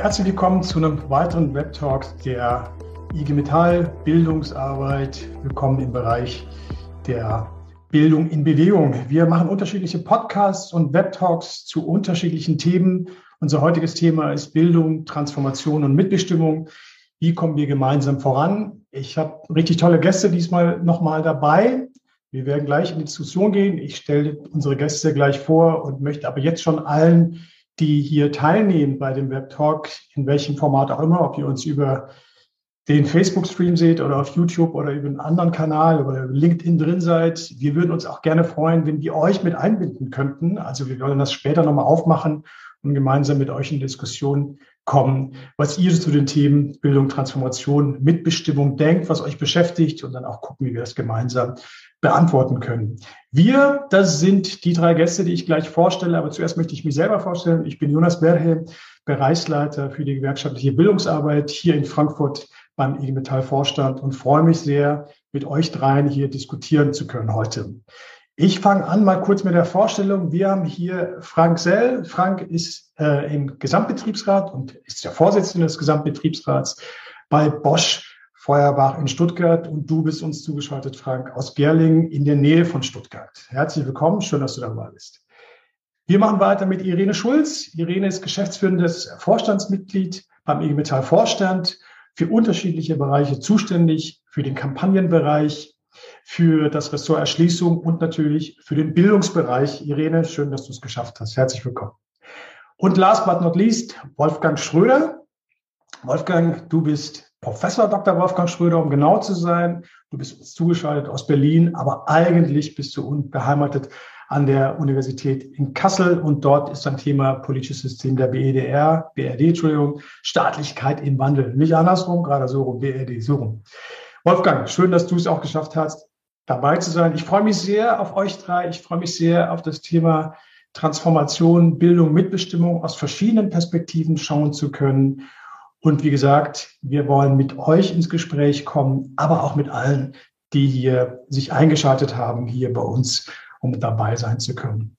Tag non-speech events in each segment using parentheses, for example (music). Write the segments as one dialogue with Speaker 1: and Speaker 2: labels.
Speaker 1: Herzlich willkommen zu einem weiteren Web-Talk der IG Metall Bildungsarbeit. Willkommen im Bereich der Bildung in Bewegung. Wir machen unterschiedliche Podcasts und Web-Talks zu unterschiedlichen Themen. Unser heutiges Thema ist Bildung, Transformation und Mitbestimmung. Wie kommen wir gemeinsam voran? Ich habe richtig tolle Gäste diesmal nochmal dabei. Wir werden gleich in die Diskussion gehen. Ich stelle unsere Gäste gleich vor und möchte aber jetzt schon allen, die hier teilnehmen bei dem Web Talk, in welchem Format auch immer, ob ihr uns über den Facebook-Stream seht oder auf YouTube oder über einen anderen Kanal oder LinkedIn drin seid. Wir würden uns auch gerne freuen, wenn wir euch mit einbinden könnten. Also wir wollen das später nochmal aufmachen und gemeinsam mit euch in Diskussion kommen, was ihr zu den Themen Bildung, Transformation, Mitbestimmung denkt, was euch beschäftigt und dann auch gucken, wie wir das gemeinsam beantworten können. Wir, das sind die drei Gäste, die ich gleich vorstelle, aber zuerst möchte ich mich selber vorstellen. Ich bin Jonas Berhe, Bereichsleiter für die gewerkschaftliche Bildungsarbeit hier in Frankfurt beim IG Metall Vorstand und freue mich sehr, mit euch dreien hier diskutieren zu können heute. Ich fange an mal kurz mit der Vorstellung. Wir haben hier Frank Sell. Frank ist äh, im Gesamtbetriebsrat und ist der Vorsitzende des Gesamtbetriebsrats bei Bosch Feuerbach in Stuttgart und du bist uns zugeschaltet, Frank, aus Gerlingen in der Nähe von Stuttgart. Herzlich willkommen, schön, dass du dabei bist. Wir machen weiter mit Irene Schulz. Irene ist geschäftsführendes Vorstandsmitglied beim IG Metall Vorstand für unterschiedliche Bereiche zuständig, für den Kampagnenbereich, für das Ressort Erschließung und natürlich für den Bildungsbereich. Irene, schön, dass du es geschafft hast. Herzlich willkommen. Und last but not least, Wolfgang Schröder. Wolfgang, du bist Professor Dr. Wolfgang Schröder, um genau zu sein. Du bist uns zugeschaltet aus Berlin, aber eigentlich bist du beheimatet an der Universität in Kassel und dort ist ein Thema politisches System der BEDR, BRD, Entschuldigung, Staatlichkeit im Wandel. Nicht andersrum, gerade so rum, BRD, so rum. Wolfgang, schön, dass du es auch geschafft hast, dabei zu sein. Ich freue mich sehr auf euch drei. Ich freue mich sehr auf das Thema Transformation, Bildung, Mitbestimmung aus verschiedenen Perspektiven schauen zu können. Und wie gesagt, wir wollen mit euch ins Gespräch kommen, aber auch mit allen, die hier sich eingeschaltet haben, hier bei uns um dabei sein zu können.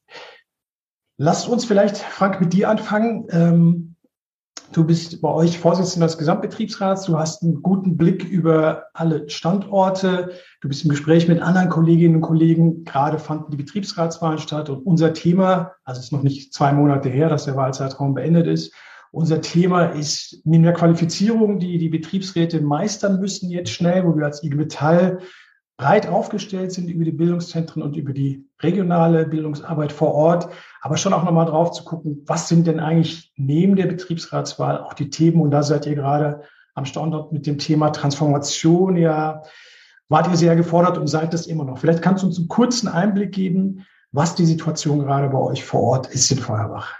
Speaker 1: Lasst uns vielleicht, Frank, mit dir anfangen. Ähm, du bist bei euch Vorsitzender des Gesamtbetriebsrats. Du hast einen guten Blick über alle Standorte. Du bist im Gespräch mit anderen Kolleginnen und Kollegen. Gerade fanden die Betriebsratswahlen statt und unser Thema, also es ist noch nicht zwei Monate her, dass der Wahlzeitraum beendet ist. Unser Thema ist neben der Qualifizierung, die die Betriebsräte meistern müssen jetzt schnell, wo wir als IG Metall breit aufgestellt sind über die Bildungszentren und über die regionale Bildungsarbeit vor Ort, aber schon auch nochmal drauf zu gucken, was sind denn eigentlich neben der Betriebsratswahl auch die Themen? Und da seid ihr gerade am Standort mit dem Thema Transformation ja, wart ihr sehr gefordert und seid das immer noch. Vielleicht kannst du uns einen kurzen Einblick geben, was die Situation gerade bei euch vor Ort ist in Feuerbach.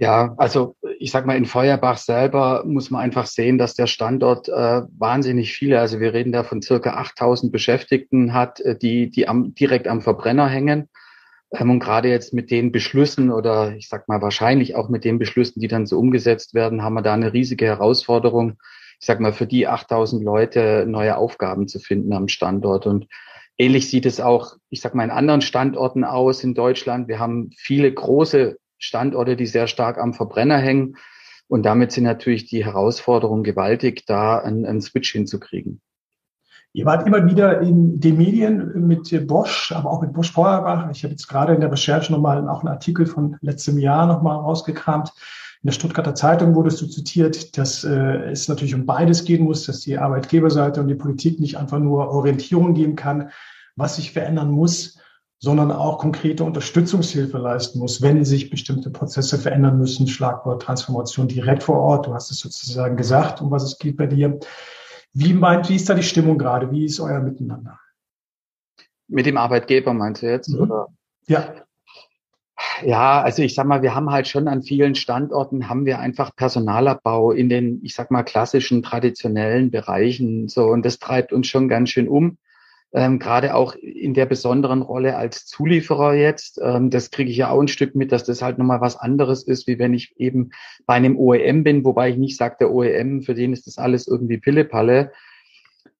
Speaker 2: Ja, also ich sag mal, in Feuerbach selber muss man einfach sehen, dass der Standort äh, wahnsinnig viele, also wir reden da von circa 8000 Beschäftigten hat, äh, die, die am, direkt am Verbrenner hängen. Ähm, und gerade jetzt mit den Beschlüssen oder ich sag mal wahrscheinlich auch mit den Beschlüssen, die dann so umgesetzt werden, haben wir da eine riesige Herausforderung, ich sag mal, für die 8000 Leute neue Aufgaben zu finden am Standort. Und ähnlich sieht es auch, ich sag mal, in anderen Standorten aus in Deutschland. Wir haben viele große Standorte, die sehr stark am Verbrenner hängen. Und damit sind natürlich die Herausforderungen gewaltig, da einen, einen Switch hinzukriegen.
Speaker 1: Ihr wart immer wieder in den Medien mit Bosch, aber auch mit Bosch Feuerbach. Ich habe jetzt gerade in der Recherche nochmal auch einen Artikel von letztem Jahr nochmal rausgekramt. In der Stuttgarter Zeitung wurdest du zitiert, dass äh, es natürlich um beides gehen muss, dass die Arbeitgeberseite und die Politik nicht einfach nur Orientierung geben kann, was sich verändern muss, sondern auch konkrete Unterstützungshilfe leisten muss, wenn sich bestimmte Prozesse verändern müssen. Schlagwort Transformation direkt vor Ort. Du hast es sozusagen gesagt, um was es geht bei dir. Wie meint, wie ist da die Stimmung gerade? Wie ist euer Miteinander?
Speaker 2: Mit dem Arbeitgeber meinst du jetzt, mhm. oder?
Speaker 1: Ja.
Speaker 2: Ja, also ich sag mal, wir haben halt schon an vielen Standorten haben wir einfach Personalabbau in den, ich sag mal, klassischen, traditionellen Bereichen, so. Und das treibt uns schon ganz schön um ähm, gerade auch in der besonderen Rolle als Zulieferer jetzt. Ähm, das kriege ich ja auch ein Stück mit, dass das halt nochmal was anderes ist, wie wenn ich eben bei einem OEM bin, wobei ich nicht sage, der OEM, für den ist das alles irgendwie Pillepalle.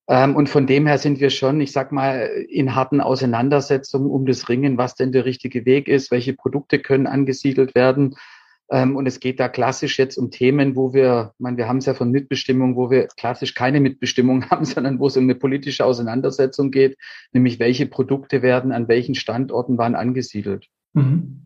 Speaker 2: Ähm, und von dem her sind wir schon, ich sag mal, in harten Auseinandersetzungen um das Ringen, was denn der richtige Weg ist, welche Produkte können angesiedelt werden. Ähm, und es geht da klassisch jetzt um Themen, wo wir, ich meine, wir haben es ja von Mitbestimmung, wo wir klassisch keine Mitbestimmung (laughs) haben, sondern wo es um eine politische Auseinandersetzung geht, nämlich welche Produkte werden an welchen Standorten wann angesiedelt. Mhm.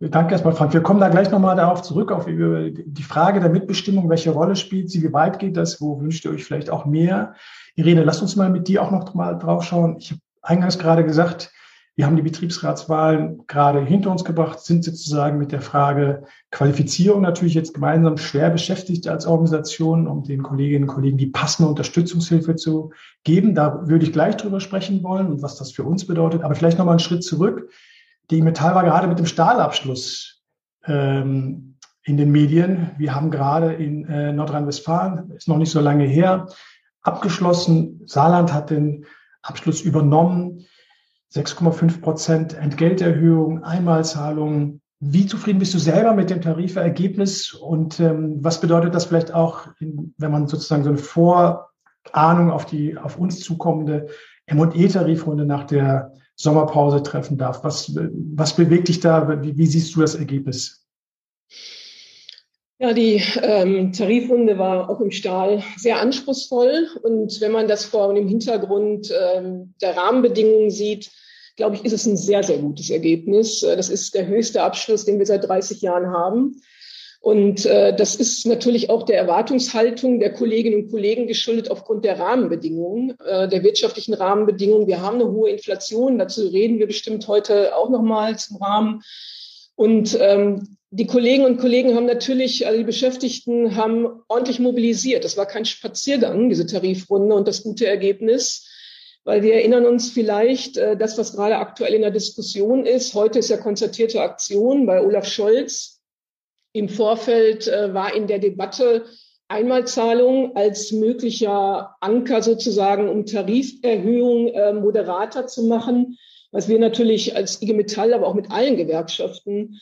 Speaker 1: Danke erstmal, Frank. Wir kommen da gleich nochmal darauf zurück, auf die Frage der Mitbestimmung. Welche Rolle spielt sie? Wie weit geht das? Wo wünscht ihr euch vielleicht auch mehr? Irene, lasst uns mal mit dir auch noch mal drauf schauen. Ich habe eingangs gerade gesagt, wir haben die Betriebsratswahlen gerade hinter uns gebracht, sind sozusagen mit der Frage Qualifizierung natürlich jetzt gemeinsam schwer beschäftigt als Organisation, um den Kolleginnen und Kollegen die passende Unterstützungshilfe zu geben. Da würde ich gleich drüber sprechen wollen und was das für uns bedeutet. Aber vielleicht nochmal einen Schritt zurück. Die Metall war gerade mit dem Stahlabschluss ähm, in den Medien. Wir haben gerade in äh, Nordrhein-Westfalen, ist noch nicht so lange her, abgeschlossen. Saarland hat den Abschluss übernommen. 6,5 Prozent Entgelterhöhung, Einmalzahlungen. Wie zufrieden bist du selber mit dem Tarifergebnis und ähm, was bedeutet das vielleicht auch, in, wenn man sozusagen so eine Vorahnung auf die auf uns zukommende M&E-Tarifrunde nach der Sommerpause treffen darf? Was, was bewegt dich da? Wie, wie siehst du das Ergebnis?
Speaker 3: Ja, die ähm, Tarifrunde war auch im Stahl sehr anspruchsvoll. Und wenn man das vor dem Hintergrund ähm, der Rahmenbedingungen sieht, glaube ich, ist es ein sehr, sehr gutes Ergebnis. Äh, das ist der höchste Abschluss, den wir seit 30 Jahren haben. Und äh, das ist natürlich auch der Erwartungshaltung der Kolleginnen und Kollegen geschuldet aufgrund der Rahmenbedingungen, äh, der wirtschaftlichen Rahmenbedingungen. Wir haben eine hohe Inflation, dazu reden wir bestimmt heute auch nochmal zum Rahmen. Und ähm, die Kolleginnen und Kollegen haben natürlich, also die Beschäftigten haben ordentlich mobilisiert. Das war kein Spaziergang, diese Tarifrunde und das gute Ergebnis weil wir erinnern uns vielleicht, äh, das, was gerade aktuell in der Diskussion ist. Heute ist ja konzertierte Aktion bei Olaf Scholz. Im Vorfeld äh, war in der Debatte Einmalzahlung als möglicher Anker sozusagen, um Tariferhöhung äh, moderater zu machen, was wir natürlich als IG Metall, aber auch mit allen Gewerkschaften,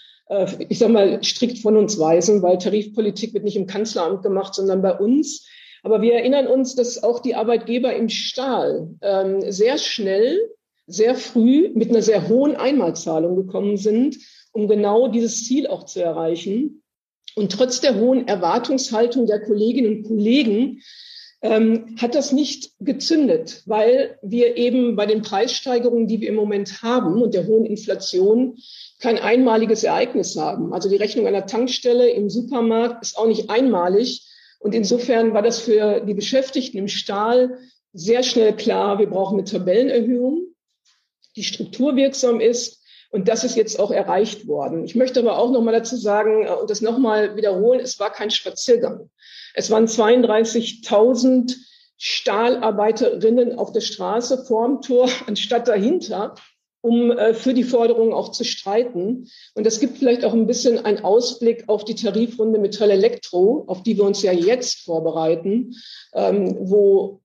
Speaker 3: ich sage mal, strikt von uns weisen, weil Tarifpolitik wird nicht im Kanzleramt gemacht, sondern bei uns. Aber wir erinnern uns, dass auch die Arbeitgeber im Stahl ähm, sehr schnell, sehr früh mit einer sehr hohen Einmalzahlung gekommen sind, um genau dieses Ziel auch zu erreichen. Und trotz der hohen Erwartungshaltung der Kolleginnen und Kollegen ähm, hat das nicht gezündet, weil wir eben bei den Preissteigerungen, die wir im Moment haben und der hohen Inflation, kein einmaliges Ereignis haben. Also die Rechnung einer Tankstelle im Supermarkt ist auch nicht einmalig, und insofern war das für die Beschäftigten im Stahl sehr schnell klar, wir brauchen eine Tabellenerhöhung, die strukturwirksam ist. Und das ist jetzt auch erreicht worden. Ich möchte aber auch noch mal dazu sagen äh, und das noch mal wiederholen, es war kein Spaziergang. Es waren 32.000 Stahlarbeiterinnen auf der Straße vorm Tor (laughs) anstatt dahinter um äh, für die Forderungen auch zu streiten. Und das gibt vielleicht auch ein bisschen einen Ausblick auf die Tarifrunde Metall Elektro, auf die wir uns ja jetzt vorbereiten, ähm, wo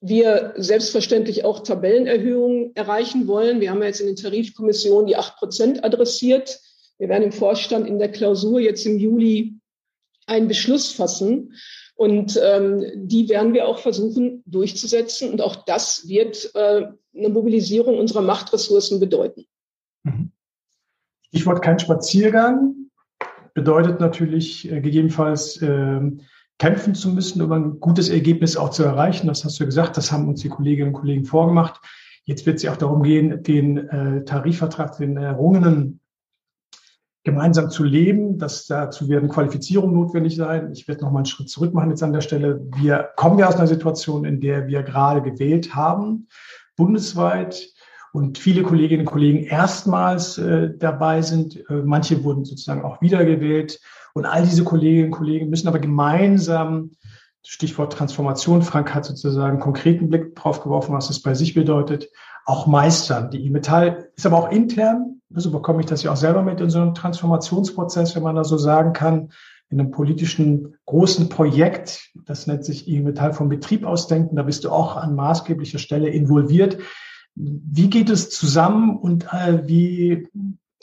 Speaker 3: wir selbstverständlich auch Tabellenerhöhungen erreichen wollen. Wir haben ja jetzt in den Tarifkommissionen die acht Prozent adressiert. Wir werden im Vorstand in der Klausur jetzt im Juli einen Beschluss fassen. Und ähm, die werden wir auch versuchen durchzusetzen. Und auch das wird äh, eine Mobilisierung unserer Machtressourcen bedeuten.
Speaker 1: Mhm. Stichwort kein Spaziergang bedeutet natürlich äh, gegebenenfalls äh, kämpfen zu müssen, um ein gutes Ergebnis auch zu erreichen. Das hast du gesagt, das haben uns die Kolleginnen und Kollegen vorgemacht. Jetzt wird es ja auch darum gehen, den äh, Tarifvertrag, den errungenen gemeinsam zu leben. Das, dazu werden Qualifizierungen notwendig sein. Ich werde noch mal einen Schritt zurück machen jetzt an der Stelle. Wir kommen ja aus einer Situation, in der wir gerade gewählt haben, bundesweit, und viele Kolleginnen und Kollegen erstmals äh, dabei sind. Äh, manche wurden sozusagen auch wiedergewählt. Und all diese Kolleginnen und Kollegen müssen aber gemeinsam Stichwort Transformation. Frank hat sozusagen konkreten Blick drauf geworfen, was das bei sich bedeutet auch meistern. Die E-Metall ist aber auch intern, so bekomme ich das ja auch selber mit in so einem Transformationsprozess, wenn man da so sagen kann, in einem politischen großen Projekt, das nennt sich E-Metall vom Betrieb ausdenken, da bist du auch an maßgeblicher Stelle involviert. Wie geht es zusammen und äh, wie,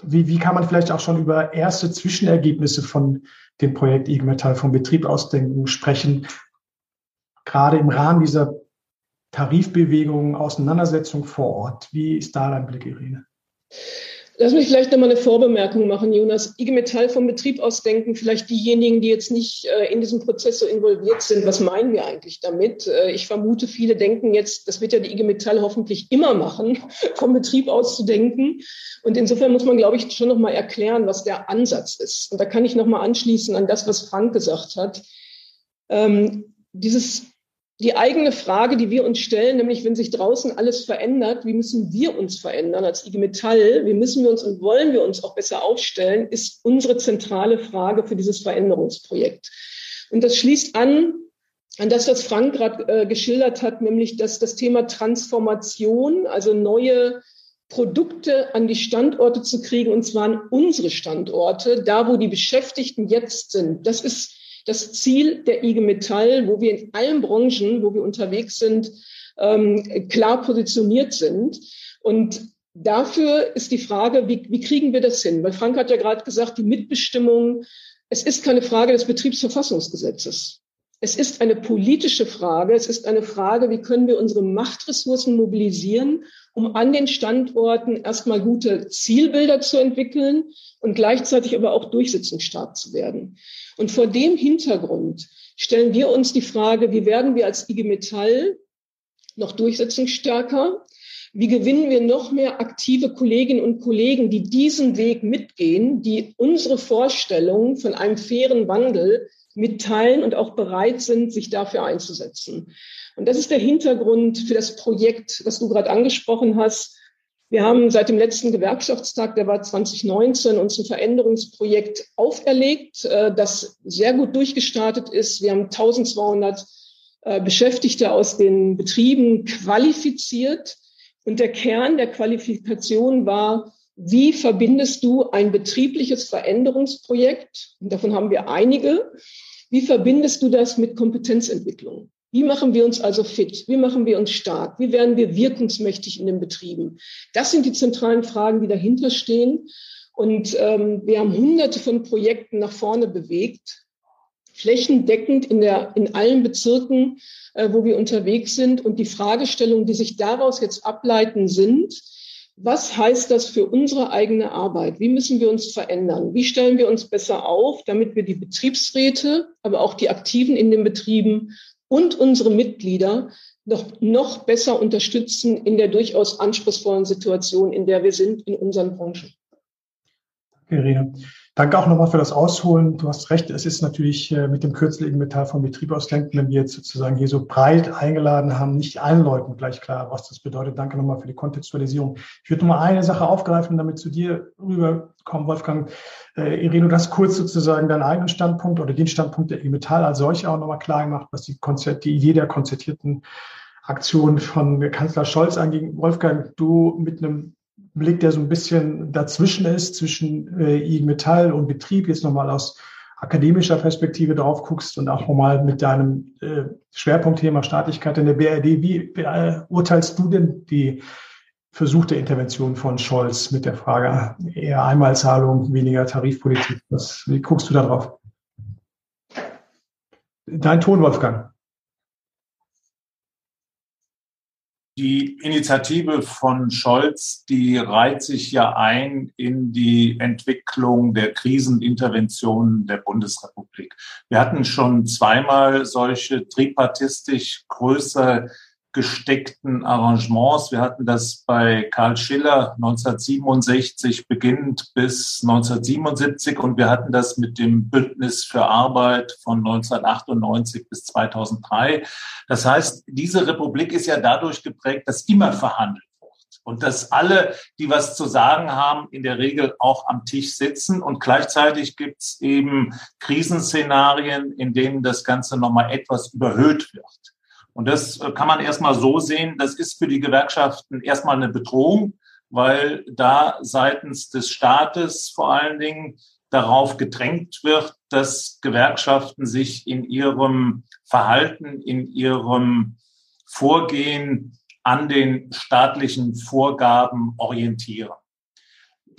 Speaker 1: wie, wie kann man vielleicht auch schon über erste Zwischenergebnisse von dem Projekt IG Metall vom Betrieb ausdenken sprechen? Gerade im Rahmen dieser Tarifbewegungen, Auseinandersetzung vor Ort. Wie ist da dein Blick, Irene?
Speaker 3: Lass mich vielleicht nochmal eine Vorbemerkung machen, Jonas. IG Metall vom Betrieb aus denken, vielleicht diejenigen, die jetzt nicht äh, in diesem Prozess so involviert sind, was meinen wir eigentlich damit? Äh, ich vermute, viele denken jetzt, das wird ja die IG Metall hoffentlich immer machen, (laughs) vom Betrieb aus zu denken. Und insofern muss man, glaube ich, schon nochmal erklären, was der Ansatz ist. Und da kann ich nochmal anschließen an das, was Frank gesagt hat. Ähm, dieses die eigene Frage, die wir uns stellen, nämlich wenn sich draußen alles verändert, wie müssen wir uns verändern als IG Metall? Wie müssen wir uns und wollen wir uns auch besser aufstellen, ist unsere zentrale Frage für dieses Veränderungsprojekt. Und das schließt an an das, was Frank gerade äh, geschildert hat, nämlich dass das Thema Transformation, also neue Produkte an die Standorte zu kriegen, und zwar an unsere Standorte, da wo die Beschäftigten jetzt sind. Das ist das Ziel der IG Metall, wo wir in allen Branchen, wo wir unterwegs sind, ähm, klar positioniert sind. Und dafür ist die Frage, wie, wie kriegen wir das hin? Weil Frank hat ja gerade gesagt, die Mitbestimmung, es ist keine Frage des Betriebsverfassungsgesetzes. Es ist eine politische Frage. Es ist eine Frage, wie können wir unsere Machtressourcen mobilisieren, um an den Standorten erstmal gute Zielbilder zu entwickeln und gleichzeitig aber auch durchsetzungsstark zu werden. Und vor dem Hintergrund stellen wir uns die Frage, wie werden wir als IG Metall noch durchsetzungsstärker? Wie gewinnen wir noch mehr aktive Kolleginnen und Kollegen, die diesen Weg mitgehen, die unsere Vorstellung von einem fairen Wandel mitteilen und auch bereit sind, sich dafür einzusetzen? Und das ist der Hintergrund für das Projekt, das du gerade angesprochen hast, wir haben seit dem letzten Gewerkschaftstag, der war 2019, uns ein Veränderungsprojekt auferlegt, äh, das sehr gut durchgestartet ist. Wir haben 1200 äh, Beschäftigte aus den Betrieben qualifiziert. Und der Kern der Qualifikation war, wie verbindest du ein betriebliches Veränderungsprojekt, und davon haben wir einige, wie verbindest du das mit Kompetenzentwicklung? Wie machen wir uns also fit? Wie machen wir uns stark? Wie werden wir wirkungsmächtig in den Betrieben? Das sind die zentralen Fragen, die dahinter stehen. Und ähm, wir haben hunderte von Projekten nach vorne bewegt, flächendeckend in, der, in allen Bezirken, äh, wo wir unterwegs sind. Und die Fragestellungen, die sich daraus jetzt ableiten, sind, was heißt das für unsere eigene Arbeit? Wie müssen wir uns verändern? Wie stellen wir uns besser auf, damit wir die Betriebsräte, aber auch die Aktiven in den Betrieben und unsere Mitglieder noch, noch besser unterstützen in der durchaus anspruchsvollen Situation, in der wir sind in unseren Branchen.
Speaker 1: Danke, Irene. Danke auch nochmal für das Ausholen. Du hast recht, es ist natürlich äh, mit dem kürzlichen Metall vom Betrieb aus wenn wir jetzt sozusagen hier so breit eingeladen haben, nicht allen Leuten gleich klar, was das bedeutet. Danke nochmal für die Kontextualisierung. Ich würde nochmal eine Sache aufgreifen, damit zu dir rüberkommen, Wolfgang. Äh, Irene, du hast kurz sozusagen deinen eigenen Standpunkt oder den Standpunkt der IG Metall als solche auch nochmal klar gemacht, was die, Konzert, die Idee der konzertierten Aktion von Kanzler Scholz anging. Wolfgang, du mit einem Blick, der so ein bisschen dazwischen ist, zwischen äh, IG Metall und Betrieb, jetzt nochmal aus akademischer Perspektive drauf guckst und auch nochmal mit deinem äh, Schwerpunktthema Staatlichkeit in der BRD, wie beurteilst du denn die versuchte Intervention von Scholz mit der Frage eher Einmalzahlung, weniger Tarifpolitik? Was, wie guckst du da drauf? Dein Ton, Wolfgang.
Speaker 4: Die Initiative von Scholz, die reiht sich ja ein in die Entwicklung der Kriseninterventionen der Bundesrepublik. Wir hatten schon zweimal solche tripartistisch größer gesteckten Arrangements. Wir hatten das bei Karl Schiller 1967 beginnend bis 1977 und wir hatten das mit dem Bündnis für Arbeit von 1998 bis 2003. Das heißt, diese Republik ist ja dadurch geprägt, dass immer verhandelt wird und dass alle, die was zu sagen haben, in der Regel auch am Tisch sitzen. Und gleichzeitig gibt es eben Krisenszenarien, in denen das Ganze nochmal etwas überhöht wird. Und das äh, kann man erstmal so sehen, das ist für die Gewerkschaften erstmal eine Bedrohung, weil da seitens des Staates vor allen Dingen darauf gedrängt wird, dass Gewerkschaften sich in ihrem Verhalten, in ihrem Vorgehen an den staatlichen Vorgaben orientieren.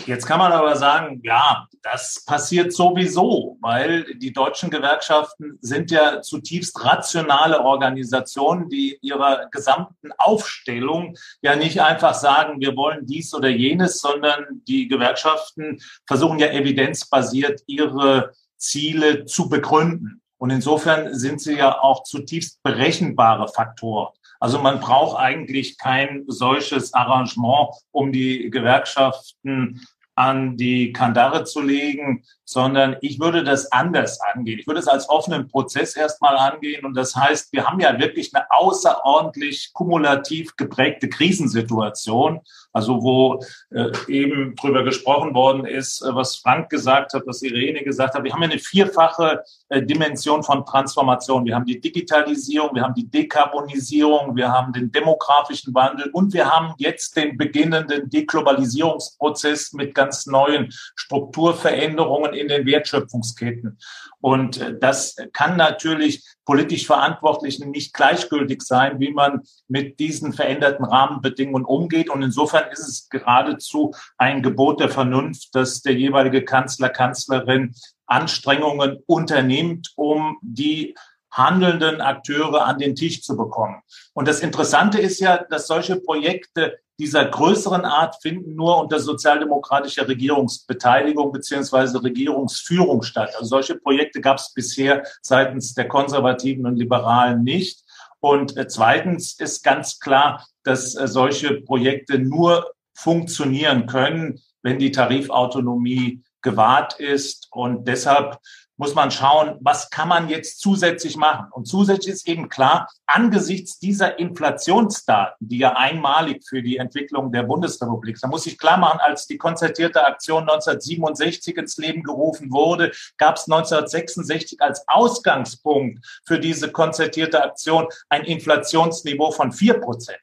Speaker 4: Jetzt kann man aber sagen, ja, das passiert sowieso, weil die deutschen Gewerkschaften sind ja zutiefst rationale Organisationen, die ihrer gesamten Aufstellung ja nicht einfach sagen, wir wollen dies oder jenes, sondern die Gewerkschaften versuchen ja evidenzbasiert ihre Ziele zu begründen. Und insofern sind sie ja auch zutiefst berechenbare Faktoren. Also man braucht eigentlich kein solches Arrangement, um die Gewerkschaften an die Kandare zu legen, sondern ich würde das anders angehen. Ich würde es als offenen Prozess erstmal angehen. Und das heißt, wir haben ja wirklich eine außerordentlich kumulativ geprägte Krisensituation. Also wo äh, eben drüber gesprochen worden ist, äh, was Frank gesagt hat, was Irene gesagt hat. Wir haben ja eine vierfache äh, Dimension von Transformation. Wir haben die Digitalisierung, wir haben die Dekarbonisierung, wir haben den demografischen Wandel und wir haben jetzt den beginnenden Deglobalisierungsprozess mit ganz neuen Strukturveränderungen in den Wertschöpfungsketten. Und äh, das kann natürlich politisch Verantwortlichen nicht gleichgültig sein, wie man mit diesen veränderten Rahmenbedingungen umgeht. Und insofern ist es geradezu ein Gebot der Vernunft, dass der jeweilige Kanzler, Kanzlerin Anstrengungen unternimmt, um die handelnden Akteure an den Tisch zu bekommen. Und das Interessante ist ja, dass solche Projekte dieser größeren Art finden nur unter sozialdemokratischer Regierungsbeteiligung beziehungsweise Regierungsführung statt. Also solche Projekte gab es bisher seitens der Konservativen und Liberalen nicht. Und äh, zweitens ist ganz klar, dass äh, solche Projekte nur funktionieren können, wenn die Tarifautonomie gewahrt ist. Und deshalb muss man schauen, was kann man jetzt zusätzlich machen. Und zusätzlich ist eben klar, angesichts dieser Inflationsdaten, die ja einmalig für die Entwicklung der Bundesrepublik, da muss ich klar machen, als die konzertierte Aktion 1967 ins Leben gerufen wurde, gab es 1966 als Ausgangspunkt für diese konzertierte Aktion ein Inflationsniveau von vier Prozent.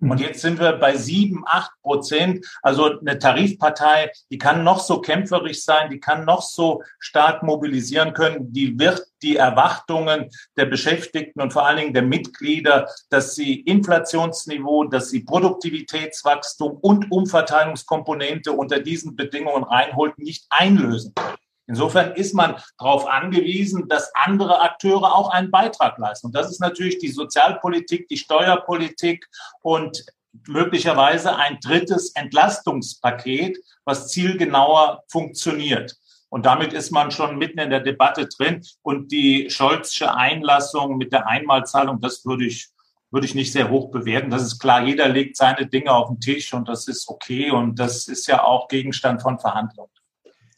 Speaker 4: Und mhm. jetzt sind wir bei sieben, acht Prozent. Also eine Tarifpartei, die kann noch so kämpferisch sein, die kann noch so stark mobilisieren können. Die wird die Erwartungen der Beschäftigten und vor allen Dingen der Mitglieder, dass sie Inflationsniveau, dass sie Produktivitätswachstum und Umverteilungskomponente unter diesen Bedingungen reinholt, nicht einlösen können. Insofern ist man darauf angewiesen, dass andere Akteure auch einen Beitrag leisten. Und das ist natürlich die Sozialpolitik, die Steuerpolitik und möglicherweise ein drittes Entlastungspaket, was zielgenauer funktioniert. Und damit ist man schon mitten in der Debatte drin. Und die Scholzsche Einlassung mit der Einmalzahlung, das würde ich, würde ich nicht sehr hoch bewerten. Das ist klar, jeder legt seine Dinge auf den Tisch und das ist okay. Und das ist ja auch Gegenstand von Verhandlungen.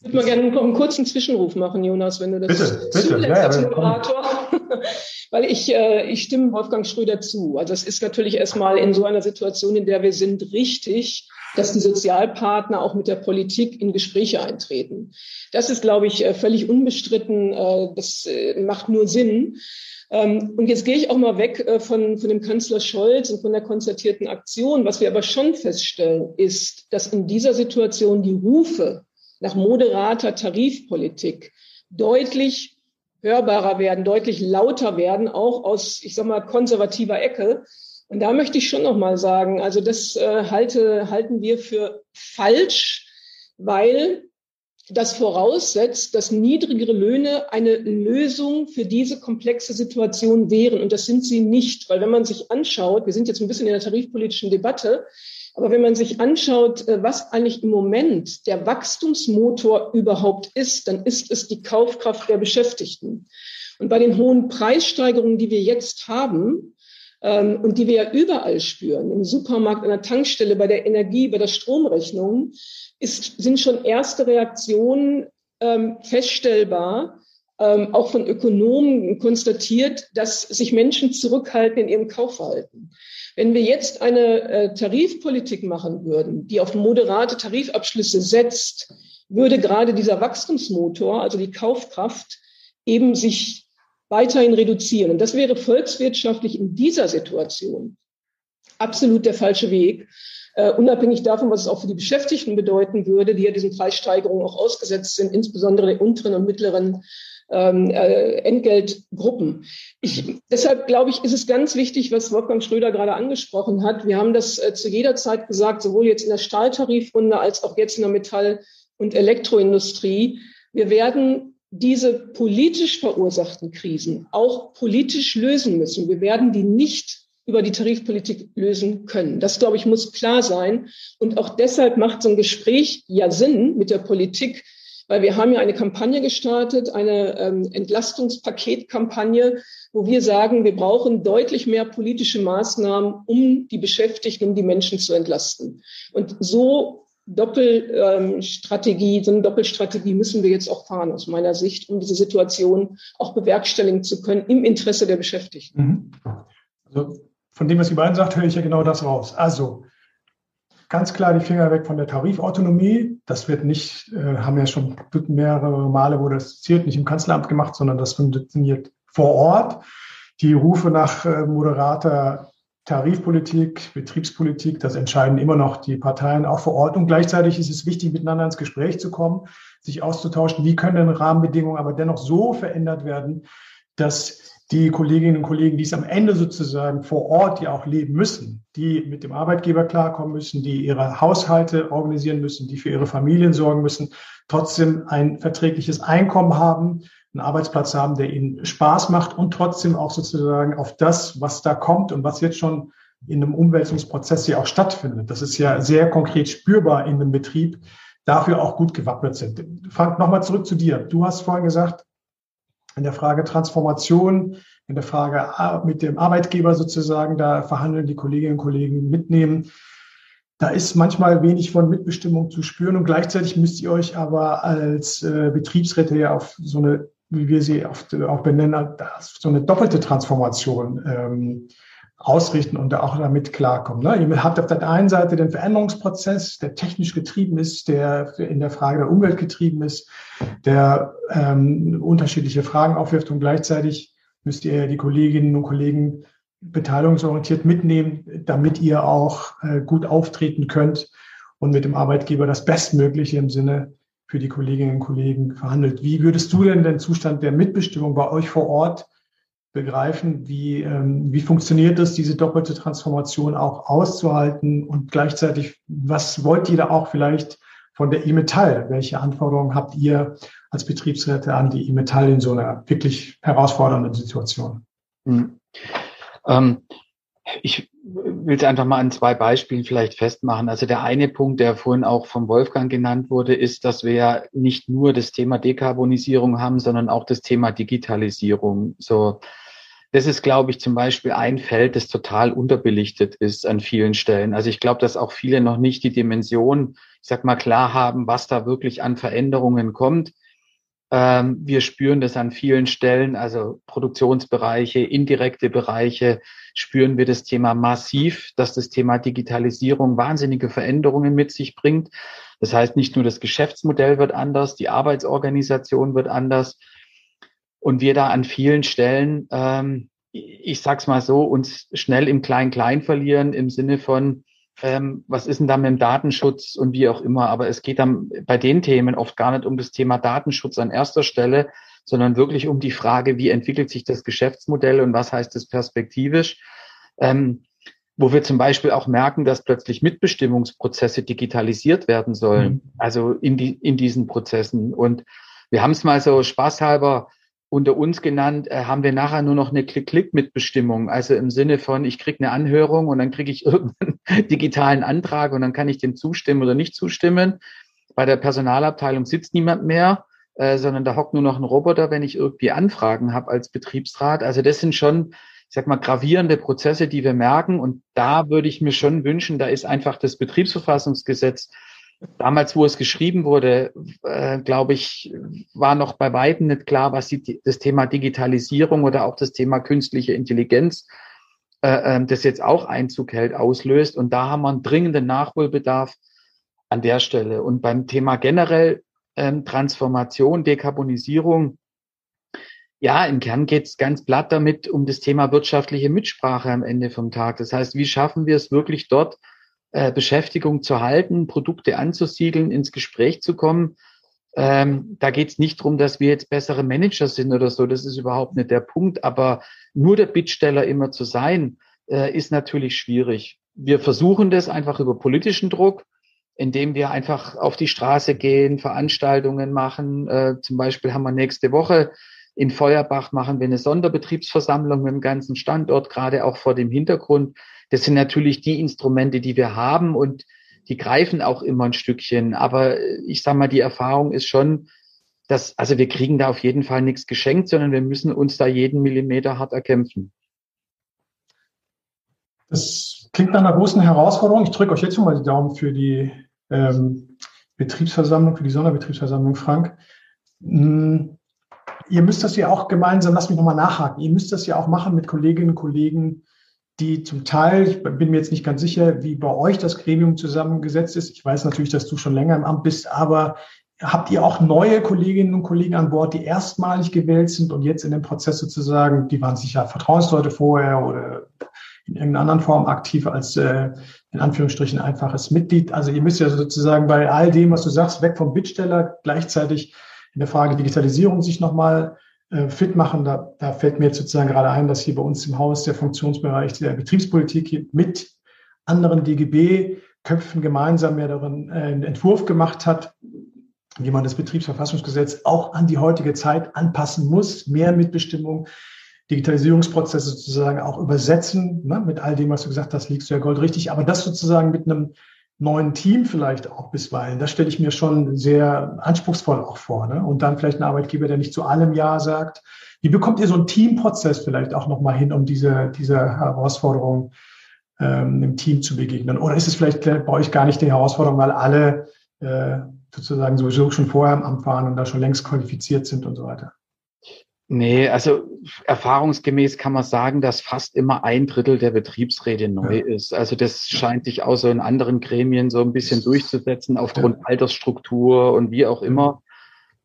Speaker 3: Ich würde mal gerne einen kurzen Zwischenruf machen, Jonas, wenn du das
Speaker 1: bitte, bitte. ja, als
Speaker 3: Moderator. (laughs) Weil ich, äh, ich stimme Wolfgang Schröder zu. Also es ist natürlich erstmal in so einer Situation, in der wir sind, richtig, dass die Sozialpartner auch mit der Politik in Gespräche eintreten. Das ist, glaube ich, äh, völlig unbestritten. Äh, das äh, macht nur Sinn. Ähm, und jetzt gehe ich auch mal weg von, von dem Kanzler Scholz und von der konzertierten Aktion. Was wir aber schon feststellen, ist, dass in dieser Situation die Rufe nach moderater Tarifpolitik deutlich hörbarer werden, deutlich lauter werden, auch aus, ich sag mal, konservativer Ecke. Und da möchte ich schon noch mal sagen, also das äh, halte, halten wir für falsch, weil das voraussetzt, dass niedrigere Löhne eine Lösung für diese komplexe Situation wären. Und das sind sie nicht, weil wenn man sich anschaut, wir sind jetzt ein bisschen in der tarifpolitischen Debatte, aber wenn man sich anschaut, äh, was eigentlich im Moment der Wachstumsmotor überhaupt ist, dann ist es die Kaufkraft der Beschäftigten. Und bei den hohen Preissteigerungen, die wir jetzt haben, ähm, und die wir ja überall spüren, im Supermarkt, an der Tankstelle, bei der Energie, bei der Stromrechnung, ist, sind schon erste Reaktionen ähm, feststellbar, ähm, auch von Ökonomen konstatiert, dass sich Menschen zurückhalten in ihrem Kaufverhalten. Wenn wir jetzt eine äh, Tarifpolitik machen würden, die auf moderate Tarifabschlüsse setzt, würde gerade dieser Wachstumsmotor, also die Kaufkraft, eben sich weiterhin reduzieren. Und das wäre volkswirtschaftlich in dieser Situation absolut der falsche Weg. Uh, unabhängig davon, was es auch für die Beschäftigten bedeuten würde, die ja diesen Preissteigerungen auch ausgesetzt sind, insbesondere der unteren und mittleren ähm, äh, Entgeltgruppen. Ich, deshalb glaube ich, ist es ganz wichtig, was Wolfgang Schröder gerade angesprochen hat. Wir haben das äh, zu jeder Zeit gesagt, sowohl jetzt in der Stahltarifrunde als auch jetzt in der Metall- und Elektroindustrie. Wir werden diese politisch verursachten Krisen auch politisch lösen müssen. Wir werden die nicht über die Tarifpolitik lösen können. Das, glaube ich, muss klar sein. Und auch deshalb macht so ein Gespräch ja Sinn mit der Politik, weil wir haben ja eine Kampagne gestartet, eine ähm, Entlastungspaketkampagne, wo wir sagen, wir brauchen deutlich mehr politische Maßnahmen, um die Beschäftigten, um die Menschen zu entlasten. Und so Doppelstrategie, ähm, so eine Doppelstrategie müssen wir jetzt auch fahren, aus meiner Sicht, um diese Situation auch bewerkstelligen zu können im Interesse der Beschäftigten.
Speaker 1: Mhm. Also von dem, was Sie beiden sagt, höre ich ja genau das raus. Also ganz klar die Finger weg von der Tarifautonomie. Das wird nicht, äh, haben wir schon mehrere Male wurde das zählt, nicht im Kanzleramt gemacht, sondern das funktioniert vor Ort. Die Rufe nach äh, moderater Tarifpolitik, Betriebspolitik, das entscheiden immer noch die Parteien auch vor Ort. Und gleichzeitig ist es wichtig, miteinander ins Gespräch zu kommen, sich auszutauschen. Wie können denn Rahmenbedingungen aber dennoch so verändert werden, dass die Kolleginnen und Kollegen, die es am Ende sozusagen vor Ort ja auch leben müssen, die mit dem Arbeitgeber klarkommen müssen, die ihre Haushalte organisieren müssen, die für ihre Familien sorgen müssen, trotzdem ein verträgliches Einkommen haben, einen Arbeitsplatz haben, der ihnen Spaß macht und trotzdem auch sozusagen auf das, was da kommt und was jetzt schon in einem Umwälzungsprozess ja auch stattfindet. Das ist ja sehr konkret spürbar in einem Betrieb, dafür auch gut gewappnet sind. Frank, nochmal zurück zu dir. Du hast vorhin gesagt, in der Frage Transformation, in der Frage mit dem Arbeitgeber sozusagen, da verhandeln die Kolleginnen und Kollegen mitnehmen. Da ist manchmal wenig von Mitbestimmung zu spüren und gleichzeitig müsst ihr euch aber als äh, Betriebsräte ja auf so eine, wie wir sie oft auch benennen, so eine doppelte Transformation ähm, ausrichten und auch damit klarkommen. Ne? Ihr habt auf der einen Seite den Veränderungsprozess, der technisch getrieben ist, der in der Frage der Umwelt getrieben ist, der ähm, unterschiedliche Fragen aufwirft und gleichzeitig müsst ihr die Kolleginnen und Kollegen beteiligungsorientiert mitnehmen, damit ihr auch äh, gut auftreten könnt und mit dem Arbeitgeber das Bestmögliche im Sinne für die Kolleginnen und Kollegen verhandelt. Wie würdest du denn den Zustand der Mitbestimmung bei euch vor Ort begreifen, wie, ähm, wie funktioniert es, diese doppelte Transformation auch auszuhalten und gleichzeitig, was wollt ihr da auch vielleicht von der E-Metall? Welche Anforderungen habt ihr als Betriebsräte an die E-Metall in so einer wirklich herausfordernden Situation?
Speaker 2: Hm. Ähm, ich will es einfach mal an zwei Beispielen vielleicht festmachen. Also der eine Punkt, der vorhin auch vom Wolfgang genannt wurde, ist, dass wir ja nicht nur das Thema Dekarbonisierung haben, sondern auch das Thema Digitalisierung. So, das ist, glaube ich, zum Beispiel ein Feld, das total unterbelichtet ist an vielen Stellen. Also ich glaube, dass auch viele noch nicht die Dimension, ich sag mal, klar haben, was da wirklich an Veränderungen kommt. Ähm, wir spüren das an vielen Stellen, also Produktionsbereiche, indirekte Bereiche, spüren wir das Thema massiv, dass das Thema Digitalisierung wahnsinnige Veränderungen mit sich bringt. Das heißt, nicht nur das Geschäftsmodell wird anders, die Arbeitsorganisation wird anders, und wir da an vielen Stellen, ähm, ich sag's mal so, uns schnell im Klein-Klein verlieren im Sinne von, ähm, was ist denn da mit dem Datenschutz und wie auch immer. Aber es geht dann bei den Themen oft gar nicht um das Thema Datenschutz an erster Stelle, sondern wirklich um die Frage, wie entwickelt sich das Geschäftsmodell und was heißt das perspektivisch. Ähm, wo wir zum Beispiel auch merken, dass plötzlich Mitbestimmungsprozesse digitalisiert werden sollen, mhm. also in, die, in diesen Prozessen. Und wir haben es mal so spaßhalber unter uns genannt, äh, haben wir nachher nur noch eine Klick-Klick-Mitbestimmung. Also im Sinne von, ich kriege eine Anhörung und dann kriege ich (laughs) irgendeinen digitalen Antrag und dann kann ich dem zustimmen oder nicht zustimmen. Bei der Personalabteilung sitzt niemand mehr, äh, sondern da hockt nur noch ein Roboter, wenn ich irgendwie Anfragen habe als Betriebsrat. Also das sind schon, ich sag mal, gravierende Prozesse, die wir merken. Und da würde ich mir schon wünschen, da ist einfach das Betriebsverfassungsgesetz Damals, wo es geschrieben wurde, äh, glaube ich, war noch bei weitem nicht klar, was die, das Thema Digitalisierung oder auch das Thema künstliche Intelligenz, äh, äh, das jetzt auch Einzug hält, auslöst. Und da haben wir einen dringenden Nachholbedarf an der Stelle. Und beim Thema generell ähm, Transformation, Dekarbonisierung, ja, im Kern geht es ganz platt damit um das Thema wirtschaftliche Mitsprache am Ende vom Tag. Das heißt, wie schaffen wir es wirklich dort, äh, Beschäftigung zu halten, Produkte anzusiedeln, ins Gespräch zu kommen. Ähm, da geht es nicht darum, dass wir jetzt bessere Manager sind oder so. Das ist überhaupt nicht der Punkt. Aber nur der Bittsteller immer zu sein, äh, ist natürlich schwierig. Wir versuchen das einfach über politischen Druck, indem wir einfach auf die Straße gehen, Veranstaltungen machen. Äh, zum Beispiel haben wir nächste Woche in Feuerbach machen wir eine Sonderbetriebsversammlung mit dem ganzen Standort, gerade auch vor dem Hintergrund. Das sind natürlich die Instrumente, die wir haben und die greifen auch immer ein Stückchen. Aber ich sage mal, die Erfahrung ist schon, dass, also wir kriegen da auf jeden Fall nichts geschenkt, sondern wir müssen uns da jeden Millimeter hart erkämpfen.
Speaker 1: Das klingt nach einer großen Herausforderung. Ich drücke euch jetzt schon mal die Daumen für die ähm, Betriebsversammlung, für die Sonderbetriebsversammlung, Frank. Hm, ihr müsst das ja auch gemeinsam, lass mich nochmal nachhaken, ihr müsst das ja auch machen mit Kolleginnen und Kollegen, die zum Teil, ich bin mir jetzt nicht ganz sicher, wie bei euch das Gremium zusammengesetzt ist. Ich weiß natürlich, dass du schon länger im Amt bist, aber habt ihr auch neue Kolleginnen und Kollegen an Bord, die erstmalig gewählt sind und jetzt in dem Prozess sozusagen, die waren sicher Vertrauensleute vorher oder in irgendeiner anderen Form aktiv als äh, in Anführungsstrichen einfaches Mitglied. Also ihr müsst ja sozusagen bei all dem, was du sagst, weg vom Bittsteller gleichzeitig in der Frage Digitalisierung sich nochmal äh, fit machen. Da, da fällt mir jetzt sozusagen gerade ein, dass hier bei uns im Haus der Funktionsbereich der Betriebspolitik mit anderen DGB-Köpfen gemeinsam ja darin äh, einen Entwurf gemacht hat, wie man das Betriebsverfassungsgesetz auch an die heutige Zeit anpassen muss, mehr Mitbestimmung, Digitalisierungsprozesse sozusagen auch übersetzen, ne, mit all dem, was du gesagt hast, liegst du ja Gold richtig, aber das sozusagen mit einem neuen Team vielleicht auch bisweilen, das stelle ich mir schon sehr anspruchsvoll auch vor. Ne? Und dann vielleicht ein Arbeitgeber, der nicht zu allem Ja sagt. Wie bekommt ihr so einen Teamprozess vielleicht auch nochmal hin, um diese, diese Herausforderung ähm, im Team zu begegnen? Oder ist es vielleicht bei euch gar nicht die Herausforderung, weil alle äh, sozusagen sowieso schon vorher im Amt waren und da schon längst qualifiziert sind und so weiter?
Speaker 2: Nee, also erfahrungsgemäß kann man sagen, dass fast immer ein Drittel der Betriebsräte neu ja. ist. Also das scheint sich auch so in anderen Gremien so ein bisschen durchzusetzen aufgrund ja. Altersstruktur und wie auch immer.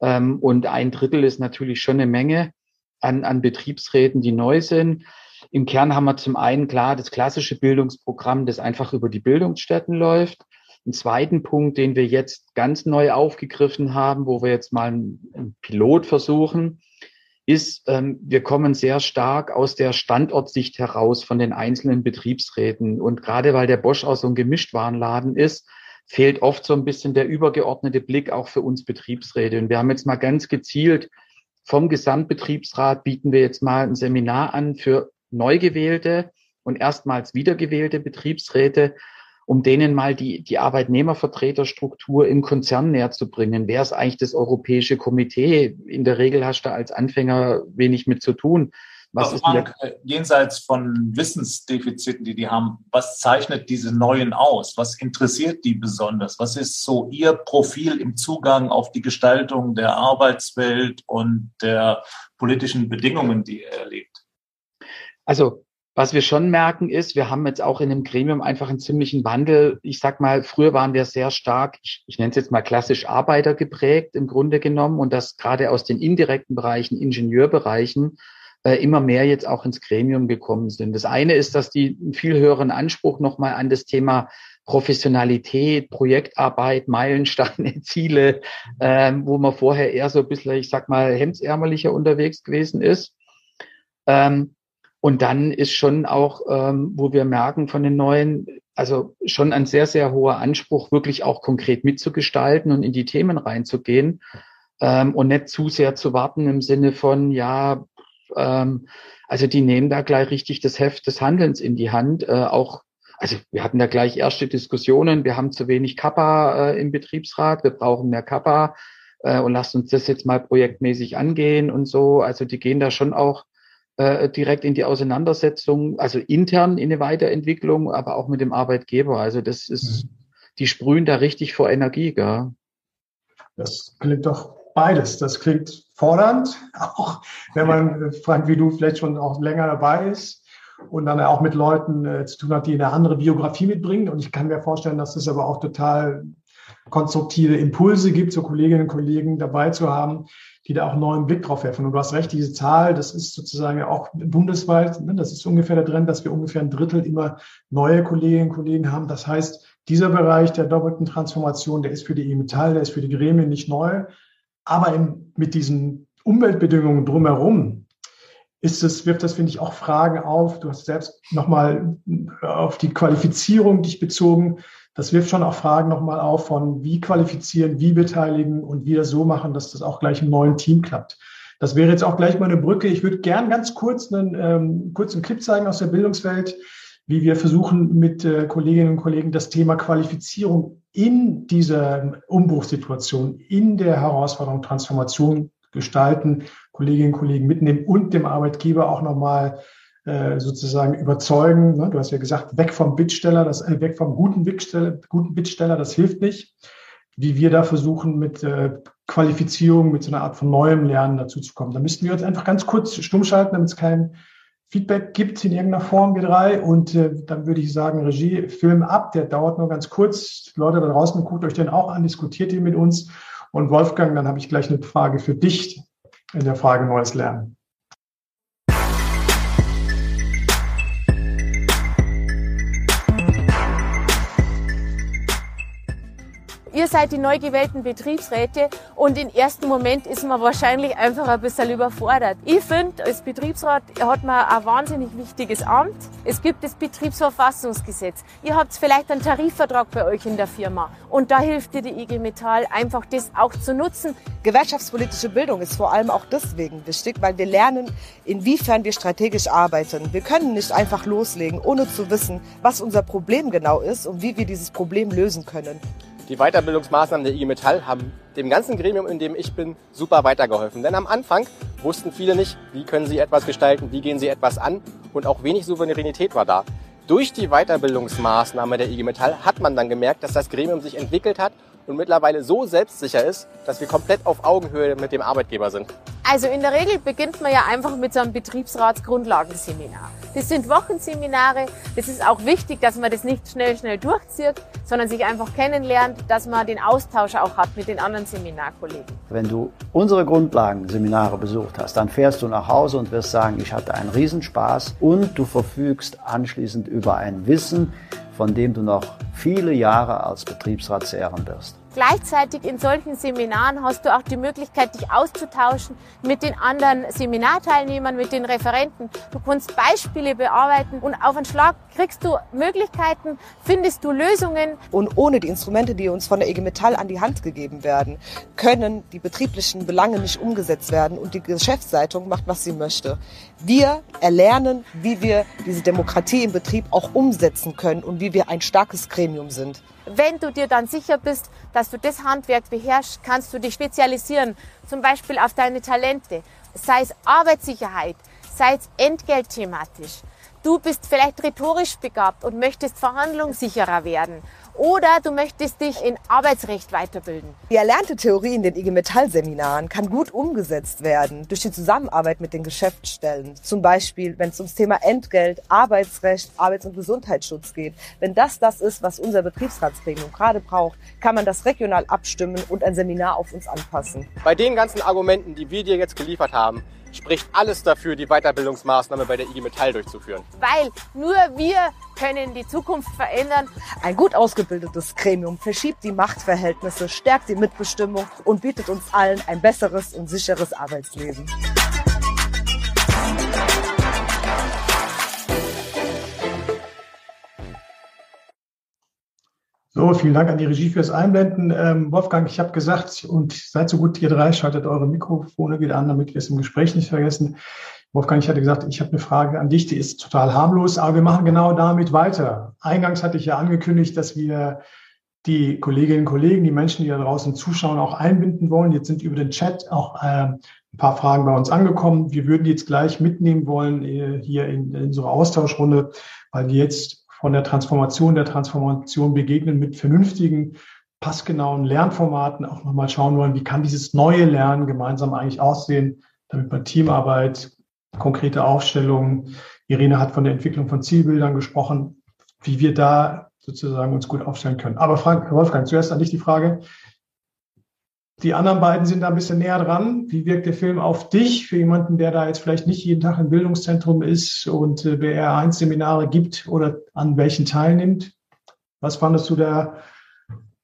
Speaker 2: Ähm, und ein Drittel ist natürlich schon eine Menge an, an Betriebsräten, die neu sind. Im Kern haben wir zum einen klar das klassische Bildungsprogramm, das einfach über die Bildungsstätten läuft. Ein zweiten Punkt, den wir jetzt ganz neu aufgegriffen haben, wo wir jetzt mal einen Pilot versuchen, ist, ähm, wir kommen sehr stark aus der Standortsicht heraus von den einzelnen Betriebsräten. Und gerade weil der Bosch auch so ein Gemischtwarenladen ist, fehlt oft so ein bisschen der übergeordnete Blick auch für uns Betriebsräte. Und wir haben jetzt mal ganz gezielt vom Gesamtbetriebsrat bieten wir jetzt mal ein Seminar an für neu gewählte und erstmals wiedergewählte Betriebsräte, um denen mal die, die Arbeitnehmervertreterstruktur im Konzern näher zu bringen. Wer ist eigentlich das Europäische Komitee? In der Regel hast du als Anfänger wenig mit zu tun.
Speaker 4: Was ist Frank, äh, jenseits von Wissensdefiziten, die die haben, was zeichnet diese Neuen aus? Was interessiert die besonders? Was ist so Ihr Profil im Zugang auf die Gestaltung der Arbeitswelt und der politischen Bedingungen, die er erlebt?
Speaker 2: Also was wir schon merken ist, wir haben jetzt auch in dem Gremium einfach einen ziemlichen Wandel. Ich sag mal, früher waren wir sehr stark, ich, ich nenne es jetzt mal klassisch Arbeiter geprägt im Grunde genommen und das gerade aus den indirekten Bereichen, Ingenieurbereichen, äh, immer mehr jetzt auch ins Gremium gekommen sind. Das eine ist, dass die einen viel höheren Anspruch nochmal an das Thema Professionalität, Projektarbeit, Meilensteine, (laughs) Ziele, ähm, wo man vorher eher so ein bisschen, ich sag mal, hemdsärmelicher unterwegs gewesen ist. Ähm, und dann ist schon auch, ähm, wo wir merken von den neuen, also schon ein sehr, sehr hoher Anspruch, wirklich auch konkret mitzugestalten und in die Themen reinzugehen ähm, und nicht zu sehr zu warten im Sinne von, ja, ähm, also die nehmen da gleich richtig das Heft des Handelns in die Hand, äh, auch also wir hatten da gleich erste Diskussionen, wir haben zu wenig Kappa äh, im Betriebsrat, wir brauchen mehr Kappa äh, und lasst uns das jetzt mal projektmäßig angehen und so. Also die gehen da schon auch äh, direkt in die Auseinandersetzung, also intern in eine Weiterentwicklung, aber auch mit dem Arbeitgeber. Also das ist, mhm. die sprühen da richtig vor Energie, gell?
Speaker 1: Das klingt doch beides. Das klingt fordernd, auch wenn man, Frank, wie du vielleicht schon auch länger dabei ist und dann auch mit Leuten äh, zu tun hat, die eine andere Biografie mitbringen. Und ich kann mir vorstellen, dass es aber auch total konstruktive Impulse gibt, so Kolleginnen und Kollegen dabei zu haben, die da auch einen neuen Blick drauf werfen. Und du hast recht, diese Zahl, das ist sozusagen ja auch bundesweit, ne, das ist ungefähr der Trend, dass wir ungefähr ein Drittel immer neue Kolleginnen und Kollegen haben. Das heißt, dieser Bereich der doppelten Transformation, der ist für die E-Metall, der ist für die Gremien nicht neu. Aber im, mit diesen Umweltbedingungen drumherum ist es, wirft das, finde ich, auch Fragen auf. Du hast selbst nochmal auf die Qualifizierung dich bezogen. Das wirft schon auch Fragen nochmal auf von wie qualifizieren, wie beteiligen und wie das so machen, dass das auch gleich im neuen Team klappt. Das wäre jetzt auch gleich mal eine Brücke. Ich würde gern ganz kurz einen ähm, kurzen Clip zeigen aus der Bildungswelt, wie wir versuchen mit äh, Kolleginnen und Kollegen das Thema Qualifizierung in dieser Umbruchssituation, in der Herausforderung Transformation gestalten, Kolleginnen und Kollegen mitnehmen und dem Arbeitgeber auch nochmal sozusagen überzeugen. Ne? Du hast ja gesagt, weg vom Bittsteller, das, äh, weg vom guten Bittsteller, guten Bittsteller, das hilft nicht. Wie wir da versuchen, mit äh, Qualifizierung, mit so einer Art von neuem Lernen dazu zu kommen. Da müssten wir uns einfach ganz kurz stumm schalten, damit es kein Feedback gibt in irgendeiner Form, wir drei. Und äh, dann würde ich sagen, Regie, Film ab, der dauert nur ganz kurz. Leute da draußen, guckt euch den auch an, diskutiert ihn mit uns. Und Wolfgang, dann habe ich gleich eine Frage für dich in der Frage Neues Lernen.
Speaker 5: Ihr seid die neu gewählten Betriebsräte und im ersten Moment ist man wahrscheinlich einfach ein bisschen überfordert. Ich finde, als Betriebsrat hat man ein wahnsinnig wichtiges Amt. Es gibt das Betriebsverfassungsgesetz. Ihr habt vielleicht einen Tarifvertrag bei euch in der Firma und da hilft dir die IG Metall einfach das auch zu nutzen.
Speaker 6: Gewerkschaftspolitische Bildung ist vor allem auch deswegen wichtig, weil wir lernen, inwiefern wir strategisch arbeiten. Wir können nicht einfach loslegen, ohne zu wissen, was unser Problem genau ist und wie wir dieses Problem lösen können.
Speaker 7: Die Weiterbildungsmaßnahmen der IG Metall haben dem ganzen Gremium, in dem ich bin, super weitergeholfen. Denn am Anfang wussten viele nicht, wie können sie etwas gestalten, wie gehen sie etwas an und auch wenig Souveränität war da. Durch die Weiterbildungsmaßnahme der IG Metall hat man dann gemerkt, dass das Gremium sich entwickelt hat und mittlerweile so selbstsicher ist, dass wir komplett auf Augenhöhe mit dem Arbeitgeber sind.
Speaker 5: Also in der Regel beginnt man ja einfach mit so einem Betriebsratsgrundlagenseminar. Das sind Wochenseminare. Das ist auch wichtig, dass man das nicht schnell, schnell durchzieht, sondern sich einfach kennenlernt, dass man den Austausch auch hat mit den anderen Seminarkollegen.
Speaker 8: Wenn du unsere Grundlagenseminare besucht hast, dann fährst du nach Hause und wirst sagen, ich hatte einen Riesenspaß und du verfügst anschließend über ein Wissen, von dem du noch viele Jahre als Betriebsrat zehren wirst.
Speaker 5: Gleichzeitig in solchen Seminaren hast du auch die Möglichkeit, dich auszutauschen mit den anderen Seminarteilnehmern, mit den Referenten. Du kannst Beispiele bearbeiten und auf einen Schlag kriegst du Möglichkeiten, findest du Lösungen.
Speaker 6: Und ohne die Instrumente, die uns von der EG Metall an die Hand gegeben werden, können die betrieblichen Belange nicht umgesetzt werden und die Geschäftsleitung macht, was sie möchte. Wir erlernen, wie wir diese Demokratie im Betrieb auch umsetzen können und wie wir ein starkes Gremium sind.
Speaker 5: Wenn du dir dann sicher bist, dass du das Handwerk beherrschst, kannst du dich spezialisieren, zum Beispiel auf deine Talente, sei es Arbeitssicherheit, sei es entgeltthematisch. Du bist vielleicht rhetorisch begabt und möchtest verhandlungssicherer werden oder du möchtest dich in Arbeitsrecht weiterbilden.
Speaker 6: Die erlernte Theorie in den IG Metall Seminaren kann gut umgesetzt werden durch die Zusammenarbeit mit den Geschäftsstellen. Zum Beispiel, wenn es ums Thema Entgelt, Arbeitsrecht, Arbeits- und Gesundheitsschutz geht. Wenn das das ist, was unser Betriebsratsgremium gerade braucht, kann man das regional abstimmen und ein Seminar auf uns anpassen.
Speaker 7: Bei den ganzen Argumenten, die wir dir jetzt geliefert haben, spricht alles dafür, die Weiterbildungsmaßnahme bei der IG Metall durchzuführen.
Speaker 5: Weil nur wir können die Zukunft verändern.
Speaker 6: Ein gut ausgebildetes Gremium verschiebt die Machtverhältnisse, stärkt die Mitbestimmung und bietet uns allen ein besseres und sicheres Arbeitsleben.
Speaker 1: So, vielen Dank an die Regie fürs Einblenden. Ähm, Wolfgang, ich habe gesagt, und seid so gut, ihr drei, schaltet eure Mikrofone wieder an, damit wir es im Gespräch nicht vergessen. Wolfgang, ich hatte gesagt, ich habe eine Frage an dich, die ist total harmlos, aber wir machen genau damit weiter. Eingangs hatte ich ja angekündigt, dass wir die Kolleginnen und Kollegen, die Menschen, die da draußen zuschauen, auch einbinden wollen. Jetzt sind über den Chat auch äh, ein paar Fragen bei uns angekommen. Wir würden die jetzt gleich mitnehmen wollen äh, hier in, in unserer Austauschrunde, weil wir jetzt von der Transformation der Transformation begegnen mit vernünftigen, passgenauen Lernformaten. Auch nochmal schauen wollen, wie kann dieses neue Lernen gemeinsam eigentlich aussehen, damit man Teamarbeit, konkrete Aufstellungen, Irene hat von der Entwicklung von Zielbildern gesprochen, wie wir da sozusagen uns gut aufstellen können. Aber Frank, Wolfgang, zuerst an dich die Frage, die anderen beiden sind da ein bisschen näher dran. Wie wirkt der Film auf dich, für jemanden, der da jetzt vielleicht nicht jeden Tag im Bildungszentrum ist und äh, BR1-Seminare gibt oder an welchen teilnimmt? Was fandest du da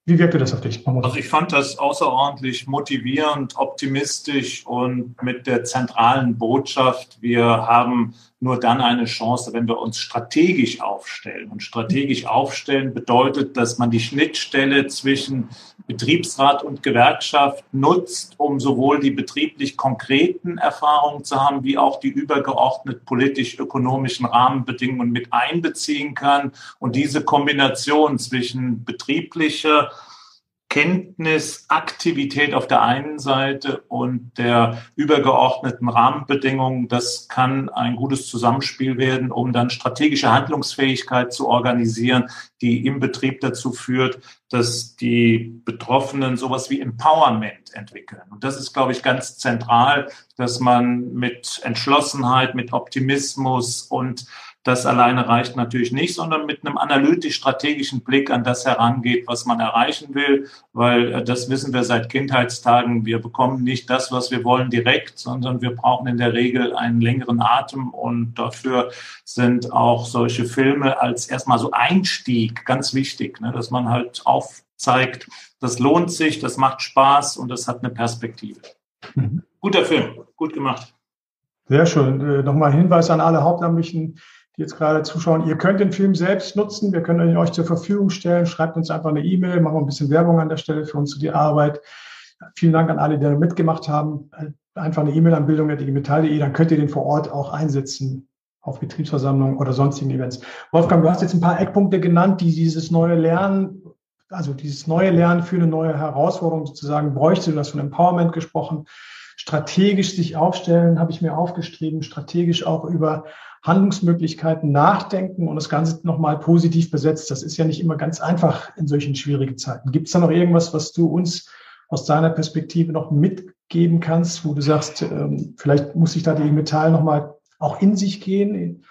Speaker 1: Wie wirkte das auf dich?
Speaker 4: Also ich fand das außerordentlich motivierend, optimistisch und mit der zentralen Botschaft, wir haben nur dann eine Chance, wenn wir uns strategisch aufstellen. Und strategisch aufstellen bedeutet, dass man die Schnittstelle zwischen Betriebsrat und Gewerkschaft nutzt, um sowohl die betrieblich konkreten Erfahrungen zu haben, wie auch die übergeordnet politisch-ökonomischen Rahmenbedingungen mit einbeziehen kann. Und diese Kombination zwischen betrieblicher Kenntnis, Aktivität auf der einen Seite und der übergeordneten Rahmenbedingungen, das kann ein gutes Zusammenspiel werden, um dann strategische Handlungsfähigkeit zu organisieren, die im Betrieb dazu führt, dass die Betroffenen sowas wie Empowerment entwickeln. Und das ist, glaube ich, ganz zentral, dass man mit Entschlossenheit, mit Optimismus und das alleine reicht natürlich nicht, sondern mit einem analytisch-strategischen Blick an das herangeht, was man erreichen will, weil äh, das wissen wir seit Kindheitstagen. Wir bekommen nicht das, was wir wollen, direkt, sondern wir brauchen in der Regel einen längeren Atem und dafür sind auch solche Filme als erstmal so Einstieg ganz wichtig, ne, dass man halt aufzeigt, das lohnt sich, das macht Spaß und das hat eine Perspektive. Mhm. Guter Film, gut gemacht.
Speaker 1: Sehr schön. Äh, nochmal Hinweis an alle Hauptamtlichen die jetzt gerade zuschauen, ihr könnt den Film selbst nutzen. Wir können ihn euch zur Verfügung stellen. Schreibt uns einfach eine E-Mail, machen wir ein bisschen Werbung an der Stelle für uns für die Arbeit. Vielen Dank an alle, die da mitgemacht haben. Einfach eine E-Mail an bildung.digmetall.de, dann könnt ihr den vor Ort auch einsetzen auf Betriebsversammlungen oder sonstigen Events. Wolfgang, du hast jetzt ein paar Eckpunkte genannt, die dieses neue Lernen, also dieses neue Lernen für eine neue Herausforderung sozusagen bräuchte. Du hast von Empowerment gesprochen. Strategisch sich aufstellen, habe ich mir aufgeschrieben, strategisch auch über Handlungsmöglichkeiten nachdenken und das Ganze nochmal positiv besetzt. Das ist ja nicht immer ganz einfach in solchen schwierigen Zeiten. Gibt es da noch irgendwas, was du uns aus deiner Perspektive noch mitgeben kannst, wo du sagst, ähm, vielleicht muss sich da die Metall nochmal auch in sich gehen?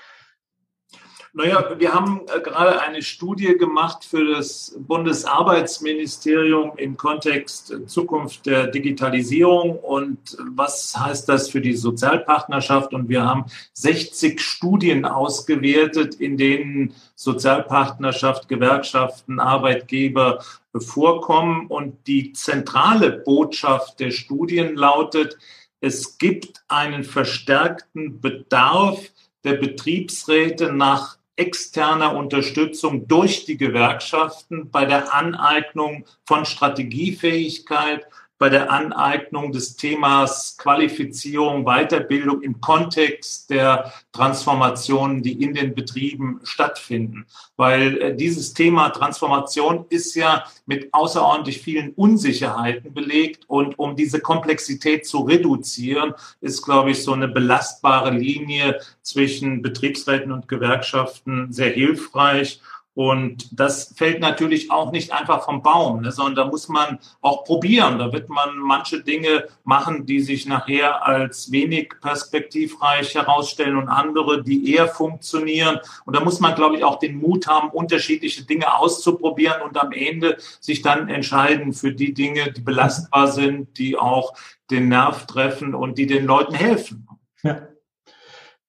Speaker 4: Naja, wir haben äh, gerade eine Studie gemacht für das Bundesarbeitsministerium im Kontext äh, Zukunft der Digitalisierung und was heißt das für die Sozialpartnerschaft? Und wir haben 60 Studien ausgewertet, in denen Sozialpartnerschaft, Gewerkschaften, Arbeitgeber vorkommen. Und die zentrale Botschaft der Studien lautet, es gibt einen verstärkten Bedarf der Betriebsräte nach externer Unterstützung durch die Gewerkschaften bei der Aneignung von Strategiefähigkeit, bei der Aneignung des Themas Qualifizierung, Weiterbildung im Kontext der Transformationen, die in den Betrieben stattfinden. Weil äh, dieses Thema Transformation ist ja mit außerordentlich vielen Unsicherheiten belegt. Und um diese Komplexität zu reduzieren, ist, glaube ich, so eine belastbare Linie zwischen Betriebsräten und Gewerkschaften sehr hilfreich. Und das fällt natürlich auch nicht einfach vom Baum, ne, sondern da muss man auch probieren. Da wird man manche Dinge machen, die sich nachher als wenig perspektivreich herausstellen und andere, die eher funktionieren. Und da muss man, glaube ich, auch den Mut haben, unterschiedliche Dinge auszuprobieren und am Ende sich dann entscheiden für die Dinge, die belastbar sind, die auch den Nerv treffen und die den Leuten helfen.
Speaker 1: Ja.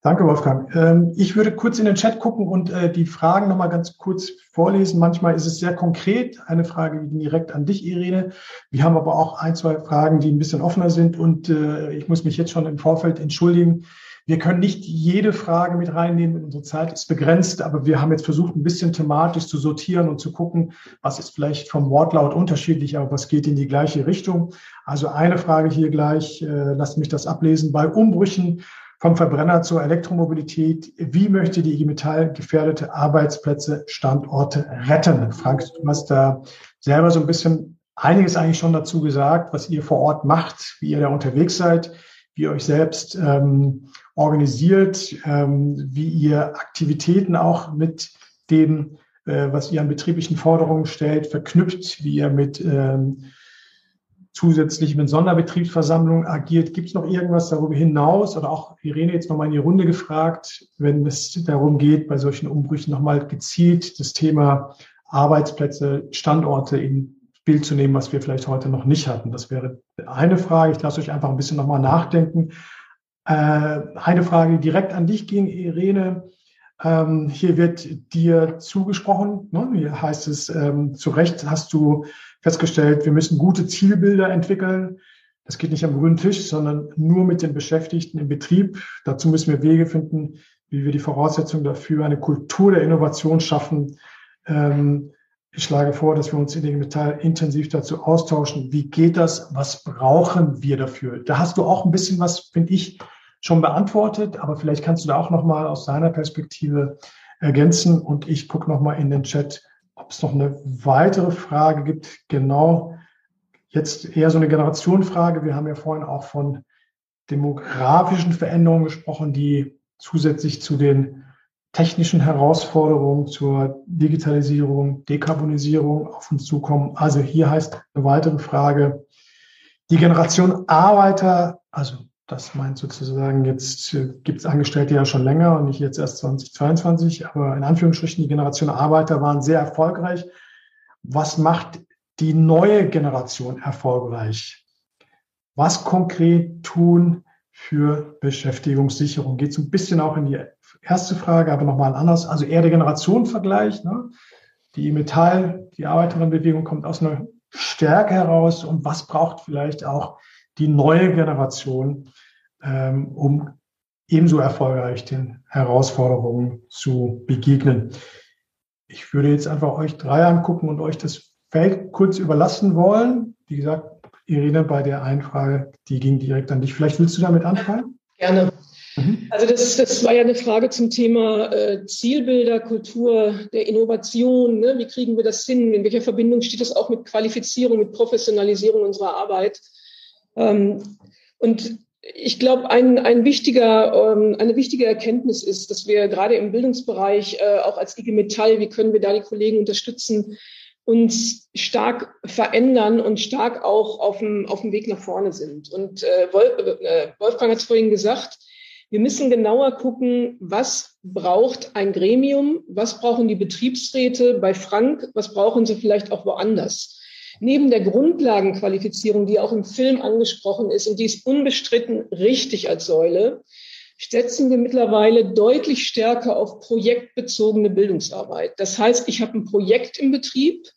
Speaker 1: Danke, Wolfgang. Ähm, ich würde kurz in den Chat gucken und äh, die Fragen nochmal ganz kurz vorlesen. Manchmal ist es sehr konkret. Eine Frage direkt an dich, Irene. Wir haben aber auch ein, zwei Fragen, die ein bisschen offener sind. Und äh, ich muss mich jetzt schon im Vorfeld entschuldigen. Wir können nicht jede Frage mit reinnehmen. Unsere Zeit ist begrenzt, aber wir haben jetzt versucht, ein bisschen thematisch zu sortieren und zu gucken, was ist vielleicht vom Wortlaut unterschiedlich, aber was geht in die gleiche Richtung. Also eine Frage hier gleich, äh, lasst mich das ablesen. Bei Umbrüchen vom Verbrenner zur Elektromobilität. Wie möchte die IG Metall gefährdete Arbeitsplätze, Standorte retten? Frank, du hast da selber so ein bisschen einiges eigentlich schon dazu gesagt, was ihr vor Ort macht, wie ihr da unterwegs seid, wie ihr euch selbst ähm, organisiert, ähm, wie ihr Aktivitäten auch mit dem, äh, was ihr an betrieblichen Forderungen stellt, verknüpft, wie ihr mit ähm, zusätzlich mit Sonderbetriebsversammlungen agiert. Gibt es noch irgendwas darüber hinaus oder auch Irene jetzt nochmal in die Runde gefragt, wenn es darum geht, bei solchen Umbrüchen nochmal gezielt das Thema Arbeitsplätze, Standorte in Bild zu nehmen, was wir vielleicht heute noch nicht hatten. Das wäre eine Frage. Ich lasse euch einfach ein bisschen nochmal nachdenken. Äh, eine Frage, direkt an dich ging, Irene. Ähm, hier wird dir zugesprochen. Ne? Hier heißt es, ähm, zu Recht hast du festgestellt, wir müssen gute Zielbilder entwickeln. Das geht nicht am grünen Tisch, sondern nur mit den Beschäftigten im Betrieb. Dazu müssen wir Wege finden, wie wir die Voraussetzungen dafür, eine Kultur der Innovation schaffen. Ähm, ich schlage vor, dass wir uns in dem Metall intensiv dazu austauschen. Wie geht das? Was brauchen wir dafür? Da hast du auch ein bisschen was, finde ich, schon beantwortet, aber vielleicht kannst du da auch noch mal aus deiner Perspektive ergänzen und ich gucke noch mal in den Chat, ob es noch eine weitere Frage gibt. Genau, jetzt eher so eine Generationenfrage. Wir haben ja vorhin auch von demografischen Veränderungen gesprochen, die zusätzlich zu den technischen Herausforderungen zur Digitalisierung, Dekarbonisierung auf uns zukommen. Also hier heißt eine weitere Frage, die Generation Arbeiter, also das meint sozusagen, jetzt äh, gibt es Angestellte ja schon länger und nicht jetzt erst 2022, aber in Anführungsstrichen, die Generation Arbeiter waren sehr erfolgreich. Was macht die neue Generation erfolgreich? Was konkret tun für Beschäftigungssicherung? Geht so ein bisschen auch in die erste Frage, aber nochmal anders. Also eher der Generationenvergleich. Ne? Die Metall, die Arbeiterinnenbewegung kommt aus einer Stärke heraus und was braucht vielleicht auch die neue Generation, ähm, um ebenso erfolgreich den Herausforderungen zu begegnen. Ich würde jetzt einfach euch drei angucken und euch das Feld kurz überlassen wollen. Wie gesagt, Irene, bei der einen Frage, die ging direkt an dich. Vielleicht willst du damit anfangen?
Speaker 3: Gerne. Mhm. Also das, das war ja eine Frage zum Thema äh, Zielbilder, Kultur der Innovation. Ne? Wie kriegen wir das hin? In welcher Verbindung steht das auch mit Qualifizierung, mit Professionalisierung unserer Arbeit? Ähm, und ich glaube, ein, ein wichtiger, ähm, eine wichtige Erkenntnis ist, dass wir gerade im Bildungsbereich, äh, auch als IG Metall, wie können wir da die Kollegen unterstützen, uns stark verändern und stark auch auf dem, auf dem Weg nach vorne sind. Und äh, äh Wolfgang hat es vorhin gesagt, wir müssen genauer gucken, was braucht ein Gremium, was brauchen die Betriebsräte bei Frank, was brauchen sie vielleicht auch woanders. Neben der Grundlagenqualifizierung, die auch im Film angesprochen ist und die ist unbestritten richtig als Säule, setzen wir mittlerweile deutlich stärker auf projektbezogene Bildungsarbeit. Das heißt, ich habe ein Projekt im Betrieb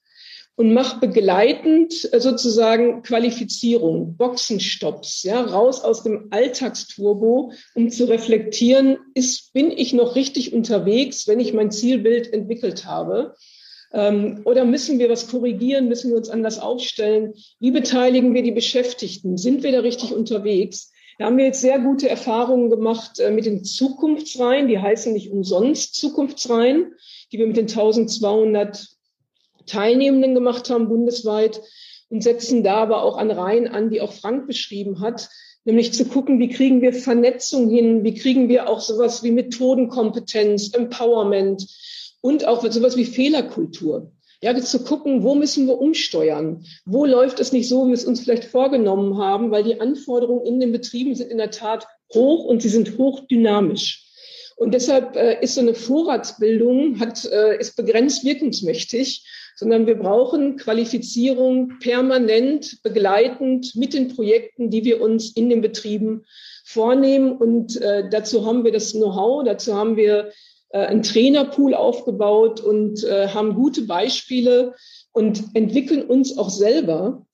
Speaker 3: und mache begleitend äh, sozusagen Qualifizierung, Boxenstopps, ja, raus aus dem Alltagsturbo, um zu reflektieren, ist, bin ich noch richtig unterwegs, wenn ich mein Zielbild entwickelt habe? Ähm, oder müssen wir was korrigieren? Müssen wir uns anders aufstellen? Wie beteiligen wir die Beschäftigten? Sind wir da richtig unterwegs? Da haben wir jetzt sehr gute Erfahrungen gemacht äh, mit den Zukunftsreihen. Die heißen nicht umsonst Zukunftsreihen, die wir mit den 1200 Teilnehmenden gemacht haben bundesweit und setzen da aber auch an Reihen an, die auch Frank beschrieben hat, nämlich zu gucken, wie kriegen wir Vernetzung hin, wie kriegen wir auch sowas wie Methodenkompetenz, Empowerment, und auch sowas wie Fehlerkultur. Ja, zu gucken, wo müssen wir umsteuern? Wo läuft es nicht so, wie wir es uns vielleicht vorgenommen haben? Weil die Anforderungen in den Betrieben sind in der Tat hoch und sie sind hochdynamisch. Und deshalb äh, ist so eine Vorratsbildung, hat, äh, ist begrenzt wirkungsmächtig, sondern wir brauchen Qualifizierung permanent, begleitend mit den Projekten, die wir uns in den Betrieben vornehmen. Und äh, dazu haben wir das Know-how, dazu haben wir äh, einen Trainerpool aufgebaut und äh, haben gute Beispiele und entwickeln uns auch selber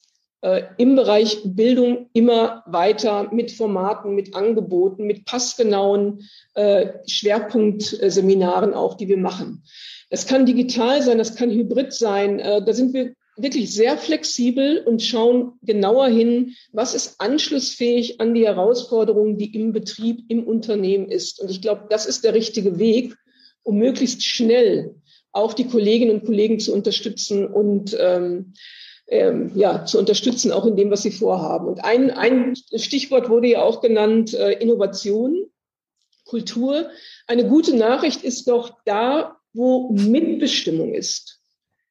Speaker 3: äh, im Bereich Bildung immer weiter mit Formaten, mit Angeboten, mit passgenauen äh, Schwerpunktseminaren auch, die wir machen. Das kann digital sein, das kann hybrid sein. Äh, da sind wir wirklich sehr flexibel und schauen genauer hin, was ist anschlussfähig an die Herausforderungen, die im Betrieb, im Unternehmen ist. Und ich glaube, das ist der richtige Weg, um möglichst schnell auch die Kolleginnen und Kollegen zu unterstützen und ähm, ähm, ja, zu unterstützen, auch in dem, was sie vorhaben. Und ein, ein Stichwort wurde ja auch genannt, äh, Innovation, Kultur. Eine gute Nachricht ist doch da, wo Mitbestimmung ist.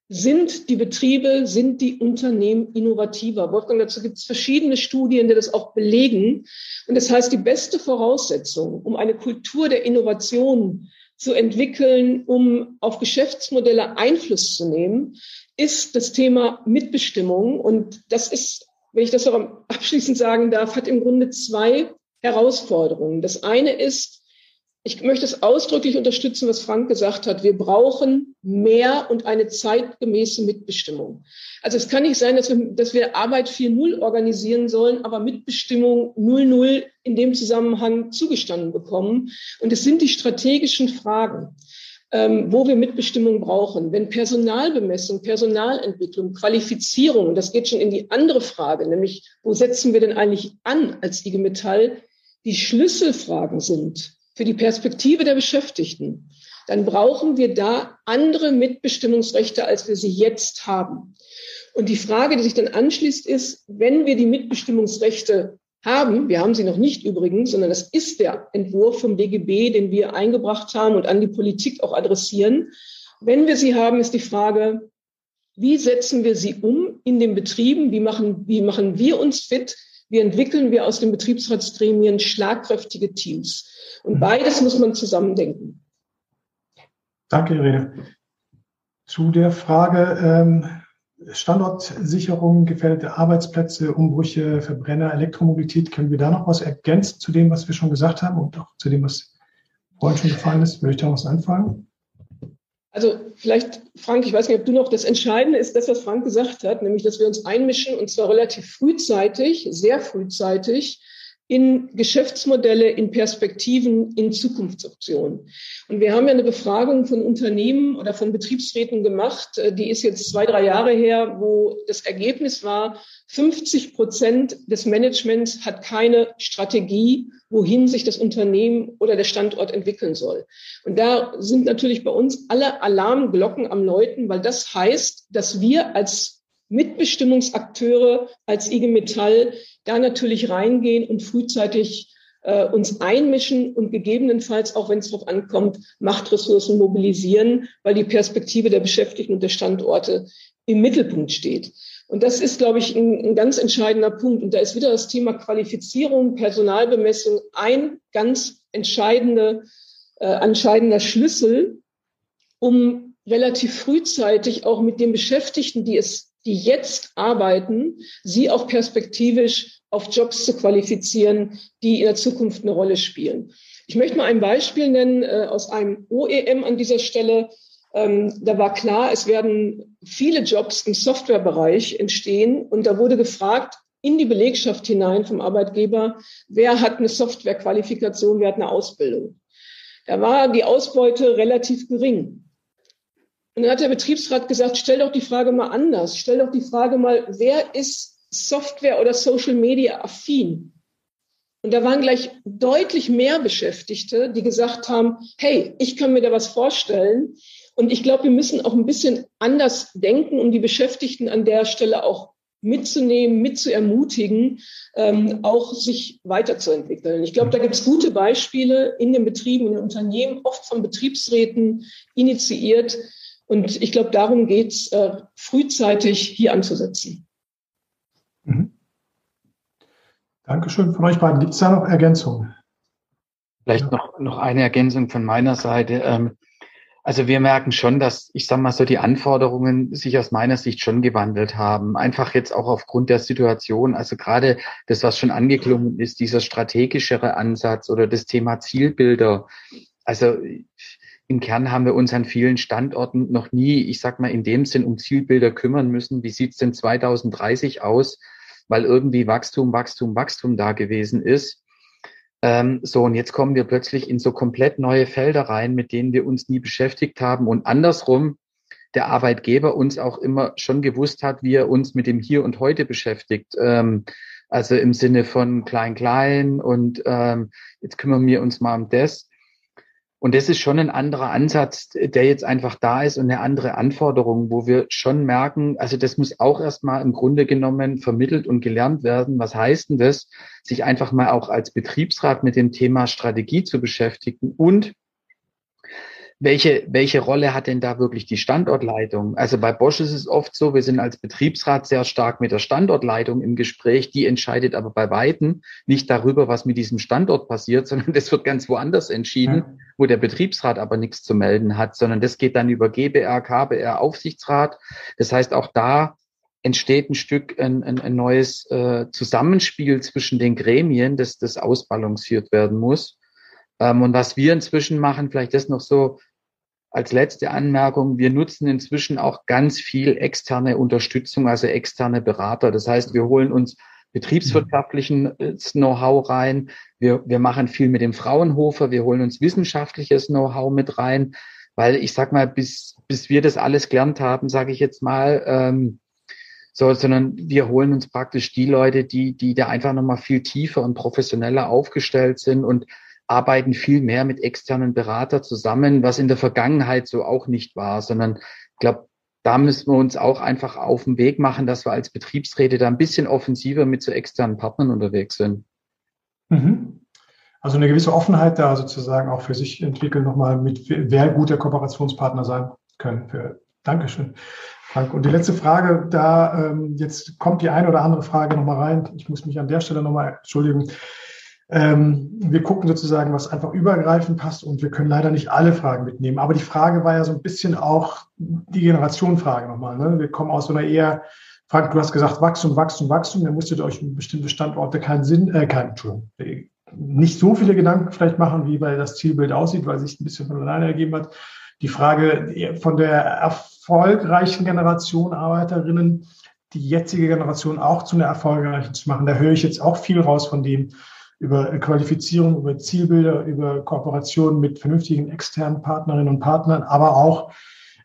Speaker 3: Sind die Betriebe, sind die Unternehmen innovativer? Wolfgang, dazu gibt es verschiedene Studien, die das auch belegen. Und das heißt, die beste Voraussetzung, um eine Kultur der Innovation zu entwickeln, um auf Geschäftsmodelle Einfluss zu nehmen, ist das Thema Mitbestimmung. Und das ist, wenn ich das noch (laughs) abschließend sagen darf, hat im Grunde zwei Herausforderungen. Das eine ist, ich möchte es ausdrücklich unterstützen, was Frank gesagt hat. Wir brauchen mehr und eine zeitgemäße Mitbestimmung. Also es kann nicht sein, dass wir, dass wir Arbeit 4.0 organisieren sollen, aber Mitbestimmung 0.0 in dem Zusammenhang zugestanden bekommen. Und es sind die strategischen Fragen, ähm, wo wir Mitbestimmung brauchen. Wenn Personalbemessung, Personalentwicklung, Qualifizierung, das geht schon in die andere Frage, nämlich wo setzen wir denn eigentlich an als IG Metall, die Schlüsselfragen sind für die Perspektive der Beschäftigten, dann brauchen wir da andere Mitbestimmungsrechte, als wir sie jetzt haben. Und die Frage, die sich dann anschließt, ist, wenn wir die Mitbestimmungsrechte haben, wir haben sie noch nicht übrigens, sondern das ist der Entwurf vom DGB, den wir eingebracht haben und an die Politik auch adressieren. Wenn wir sie haben, ist die Frage, wie setzen wir sie um in den Betrieben? Wie machen, wie machen wir uns fit? Wie entwickeln wir aus den Betriebsratsgremien schlagkräftige Teams? Und beides muss man zusammendenken.
Speaker 1: Danke, Irene. Zu der Frage ähm, Standortsicherung, gefährdete Arbeitsplätze, Umbrüche, Verbrenner, Elektromobilität, können wir da noch was ergänzen zu dem, was wir schon gesagt haben und auch zu dem, was vorhin schon gefallen ist? Würde ich da was anfangen?
Speaker 3: Also vielleicht, Frank, ich weiß nicht, ob du noch, das Entscheidende ist das, was Frank gesagt hat, nämlich, dass wir uns einmischen und zwar relativ frühzeitig, sehr frühzeitig in Geschäftsmodelle, in Perspektiven, in Zukunftsoptionen. Und wir haben ja eine Befragung von Unternehmen oder von Betriebsräten gemacht, äh, die ist jetzt zwei, drei Jahre her, wo das Ergebnis war, 50 Prozent des Managements hat keine Strategie, wohin sich das Unternehmen oder der Standort entwickeln soll. Und da sind natürlich bei uns alle Alarmglocken am Läuten, weil das heißt, dass wir als Mitbestimmungsakteure, als IG Metall da natürlich reingehen und frühzeitig äh, uns einmischen und gegebenenfalls, auch wenn es darauf ankommt, Machtressourcen mobilisieren, weil die Perspektive der Beschäftigten und der Standorte im Mittelpunkt steht. Und das ist, glaube ich, ein, ein, ganz entscheidender Punkt. Und da ist wieder das Thema Qualifizierung, Personalbemessung ein ganz entscheidende, äh, entscheidender Schlüssel, um relativ frühzeitig auch mit den Beschäftigten, die es die jetzt arbeiten, sie auch perspektivisch auf Jobs zu qualifizieren, die in der Zukunft eine Rolle spielen. Ich möchte mal ein Beispiel nennen äh, aus einem OEM an dieser Stelle. Ähm, da war klar, es werden viele Jobs im Softwarebereich entstehen und da wurde gefragt in die Belegschaft hinein vom Arbeitgeber, wer hat eine Softwarequalifikation, wer hat eine Ausbildung. Da war die Ausbeute relativ gering. Und dann hat der Betriebsrat gesagt, stell doch die Frage mal anders. Stell doch die Frage mal, wer ist Software oder Social Media affin? Und da waren gleich deutlich mehr Beschäftigte, die gesagt haben, hey, ich kann mir da was vorstellen. Und ich glaube, wir müssen auch ein bisschen anders denken, um die Beschäftigten an der Stelle auch mitzunehmen, mitzuermutigen, ähm, auch sich weiterzuentwickeln. Ich glaube, da gibt es gute Beispiele in den Betrieben, in den Unternehmen, oft von Betriebsräten initiiert, und ich glaube, darum geht es, äh, frühzeitig hier anzusetzen.
Speaker 1: Mhm. Dankeschön von euch beiden. Gibt es da noch Ergänzungen?
Speaker 2: Vielleicht ja. noch, noch eine Ergänzung von meiner Seite. Ähm, also wir merken schon, dass, ich sage mal so, die Anforderungen sich aus meiner Sicht schon gewandelt haben. Einfach jetzt auch aufgrund der Situation. Also gerade das, was schon angeklungen ist, dieser strategischere Ansatz oder das Thema Zielbilder. Also im Kern haben wir uns an vielen Standorten noch nie, ich sag mal, in dem Sinn um Zielbilder kümmern müssen. Wie sieht's denn 2030 aus? Weil irgendwie Wachstum, Wachstum, Wachstum da gewesen ist. Ähm, so, und jetzt kommen wir plötzlich in so komplett neue Felder rein, mit denen wir uns nie beschäftigt haben. Und andersrum, der Arbeitgeber uns auch immer schon gewusst hat, wie er uns mit dem Hier und Heute beschäftigt. Ähm, also im Sinne von klein, klein und ähm, jetzt kümmern wir uns mal um das. Und das ist schon ein anderer Ansatz, der jetzt einfach da ist und eine andere Anforderung, wo wir schon merken, also das muss auch erstmal im Grunde genommen vermittelt und gelernt werden. Was heißt denn das, sich einfach mal auch als Betriebsrat mit dem Thema Strategie zu beschäftigen und welche, welche Rolle hat denn da wirklich die Standortleitung? Also bei Bosch ist es oft so, wir sind als Betriebsrat sehr stark mit der Standortleitung im Gespräch. Die entscheidet aber bei Weitem nicht darüber, was mit diesem Standort passiert, (laughs) sondern das wird ganz woanders entschieden, ja. wo der Betriebsrat aber nichts zu melden hat, sondern das geht dann über GBR, KBR, Aufsichtsrat. Das heißt, auch da entsteht ein Stück ein, ein, ein neues äh, Zusammenspiel zwischen den Gremien, das, das ausbalanciert werden muss. Ähm, und was wir inzwischen machen, vielleicht das noch so als letzte Anmerkung, wir nutzen inzwischen auch ganz viel externe Unterstützung, also externe Berater. Das heißt, wir holen uns betriebswirtschaftlichen Know-how rein. Wir, wir machen viel mit dem Fraunhofer. Wir holen uns wissenschaftliches Know-how mit rein, weil ich sag mal, bis, bis wir das alles gelernt haben, sage ich jetzt mal, ähm, so, sondern wir holen uns praktisch die Leute, die, die da einfach nochmal viel tiefer und professioneller aufgestellt sind und arbeiten viel mehr mit externen Berater zusammen, was in der Vergangenheit so auch nicht war, sondern ich glaube, da müssen wir uns auch einfach auf den Weg machen, dass wir als Betriebsräte da ein bisschen offensiver mit so externen Partnern unterwegs sind.
Speaker 1: Mhm. Also eine gewisse Offenheit da sozusagen auch für sich entwickeln, nochmal mit wer guter Kooperationspartner sein können. Für, Dankeschön, Frank. Und die letzte Frage, da ähm, jetzt kommt die eine oder andere Frage nochmal rein. Ich muss mich an der Stelle nochmal entschuldigen. Ähm, wir gucken sozusagen, was einfach übergreifend passt und wir können leider nicht alle Fragen mitnehmen. Aber die Frage war ja so ein bisschen auch die Generationenfrage nochmal. Ne? Wir kommen aus so einer eher, Frank, du hast gesagt, Wachstum, Wachstum, Wachstum. Ihr musstet euch bestimmte Standorte keinen Sinn, äh, keinen, Entschuldigung, nicht so viele Gedanken vielleicht machen, wie bei das Zielbild aussieht, weil sich ein bisschen von alleine ergeben hat. Die Frage von der erfolgreichen Generation Arbeiterinnen, die jetzige Generation auch zu einer erfolgreichen zu machen. Da höre ich jetzt auch viel raus von dem, über Qualifizierung, über Zielbilder, über Kooperation mit vernünftigen externen Partnerinnen und Partnern, aber auch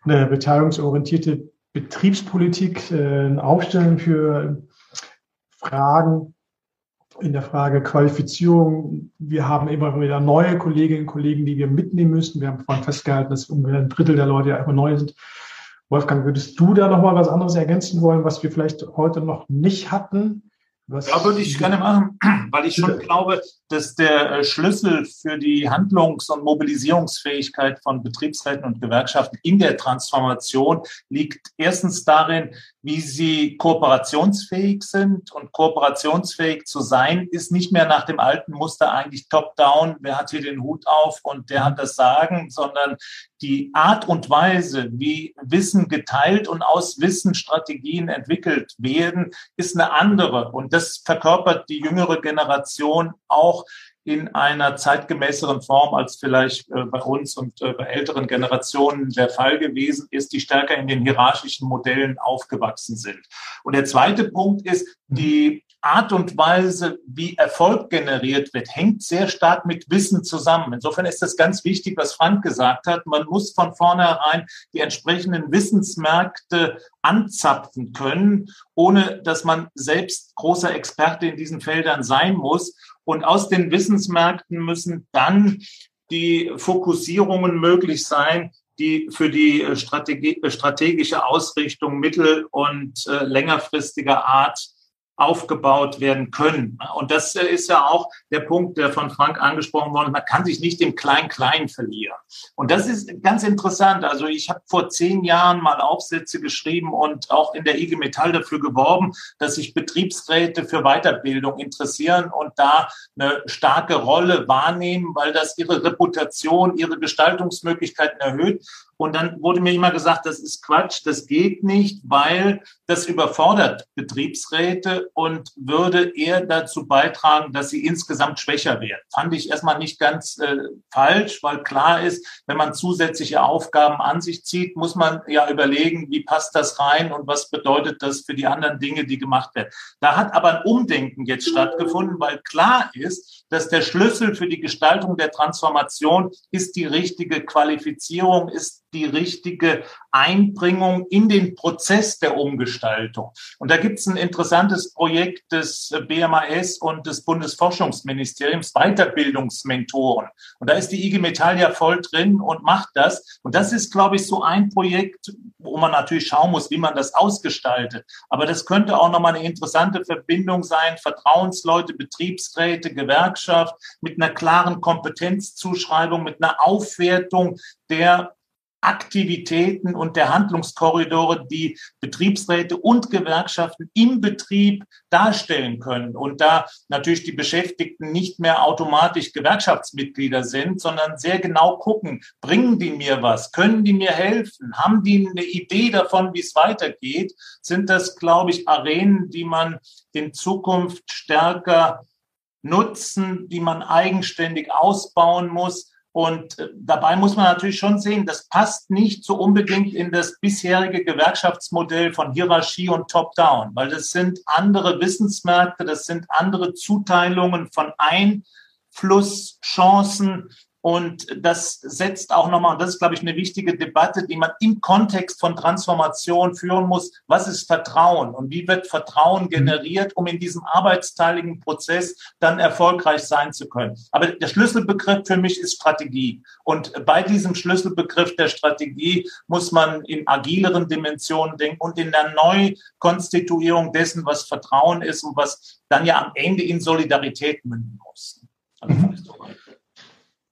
Speaker 1: eine beteiligungsorientierte Betriebspolitik, äh, ein Aufstellen für Fragen in der Frage Qualifizierung. Wir haben immer wieder neue Kolleginnen und Kollegen, die wir mitnehmen müssen. Wir haben vorhin festgehalten, dass ungefähr ein Drittel der Leute ja immer neu sind. Wolfgang, würdest du da noch mal was anderes ergänzen wollen, was wir vielleicht heute noch nicht hatten?
Speaker 4: Was ja, würde ich gerne machen, (clears throat) weil ich schon glaube, dass der äh, Schlüssel für die Handlungs- und Mobilisierungsfähigkeit von Betriebsräten und Gewerkschaften in der Transformation liegt erstens darin, wie sie kooperationsfähig sind. Und kooperationsfähig zu sein, ist nicht mehr nach dem alten Muster eigentlich top-down, wer hat hier den Hut auf und der hat das Sagen, sondern die Art und Weise, wie Wissen geteilt und aus Wissen Strategien entwickelt werden, ist eine andere. Und das verkörpert die jüngere Generation auch in einer zeitgemäßeren Form als vielleicht äh, bei uns und äh, bei älteren Generationen der Fall gewesen ist, die stärker in den hierarchischen Modellen aufgewachsen sind. Und der zweite Punkt ist, die Art und Weise, wie Erfolg generiert wird, hängt sehr stark mit Wissen zusammen. Insofern ist das ganz wichtig, was Frank gesagt hat. Man muss von vornherein die entsprechenden Wissensmärkte anzapfen können, ohne dass man selbst großer Experte in diesen Feldern sein muss. Und aus den Wissensmärkten müssen dann die Fokussierungen möglich sein, die für die äh, äh, strategische Ausrichtung mittel- und äh, längerfristiger Art aufgebaut werden können. Und das äh, ist ja auch der Punkt, der von Frank angesprochen worden ist. Man kann sich nicht im Klein-Klein verlieren. Und das ist ganz interessant. Also ich habe vor zehn Jahren mal Aufsätze geschrieben und auch in der IG Metall dafür geworben, dass sich Betriebsräte für Weiterbildung interessieren und da eine starke Rolle wahrnehmen, weil das ihre Reputation, ihre Gestaltungsmöglichkeiten erhöht. Und dann wurde mir immer gesagt, das ist Quatsch, das geht nicht, weil das überfordert Betriebsräte und würde eher dazu beitragen, dass sie insgesamt schwächer werden. Fand ich erstmal nicht ganz äh, falsch, weil klar ist, wenn man zusätzliche Aufgaben an sich zieht, muss man ja überlegen, wie passt das rein und was bedeutet das für die anderen Dinge, die gemacht werden. Da hat aber ein Umdenken jetzt stattgefunden, weil klar ist, dass der Schlüssel für die Gestaltung der Transformation ist die richtige Qualifizierung, ist die richtige Einbringung in den Prozess der Umgestaltung. Und da gibt es ein interessantes Projekt des BMAS und des Bundesforschungsministeriums, Weiterbildungsmentoren. Und da ist die IG Metall ja voll drin und macht das. Und das ist, glaube ich, so ein Projekt, wo man natürlich schauen muss, wie man das ausgestaltet. Aber das könnte auch nochmal eine interessante Verbindung sein, Vertrauensleute, Betriebsräte, Gewerkschaft mit einer klaren Kompetenzzuschreibung, mit einer Aufwertung der Aktivitäten und der Handlungskorridore, die Betriebsräte und Gewerkschaften im Betrieb darstellen können. Und da natürlich die Beschäftigten nicht mehr automatisch Gewerkschaftsmitglieder sind, sondern sehr genau gucken, bringen die mir was, können die mir helfen, haben die eine Idee davon, wie es weitergeht, sind das, glaube ich, Arenen, die man in Zukunft stärker nutzen, die man eigenständig ausbauen muss. Und äh, dabei muss man natürlich schon sehen, das passt nicht so unbedingt in das bisherige Gewerkschaftsmodell von Hierarchie und Top-Down, weil das sind andere Wissensmärkte, das sind andere Zuteilungen von Einflusschancen, und das setzt auch nochmal, und das ist, glaube ich, eine wichtige Debatte, die man im Kontext von Transformation führen muss. Was ist Vertrauen und wie wird Vertrauen mhm. generiert, um in diesem arbeitsteiligen Prozess dann erfolgreich sein zu können? Aber der Schlüsselbegriff für mich ist Strategie. Und bei diesem Schlüsselbegriff der Strategie muss man in agileren Dimensionen denken und in der Neukonstituierung dessen, was Vertrauen ist und was dann ja am Ende in Solidarität münden muss. Also, mhm.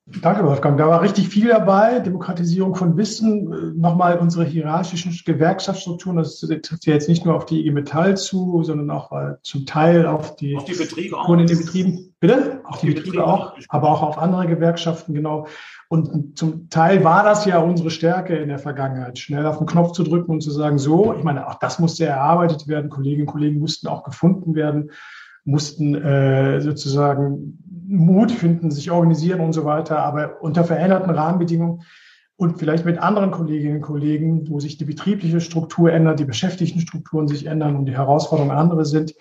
Speaker 1: Danke, Wolfgang. Da war richtig viel dabei. Demokratisierung von Wissen, äh, nochmal unsere hierarchischen Gewerkschaftsstrukturen. Das trifft ja jetzt nicht nur auf die IG Metall zu, sondern auch äh, zum Teil auf die,
Speaker 4: auf die Betriebe
Speaker 1: auch. in den Betrieben. Bitte? Auf die, die Betriebe, Betriebe auch, aber auch auf andere Gewerkschaften, genau. Und zum Teil war das ja unsere Stärke in der Vergangenheit, schnell auf den Knopf zu drücken und zu sagen, so, ich meine, auch das musste erarbeitet werden. Kolleginnen und Kollegen mussten auch gefunden werden mussten äh, sozusagen Mut finden, sich organisieren und so weiter, aber unter veränderten Rahmenbedingungen und vielleicht mit anderen Kolleginnen und Kollegen, wo sich die betriebliche Struktur ändert, die Beschäftigtenstrukturen sich ändern und die Herausforderungen andere sind.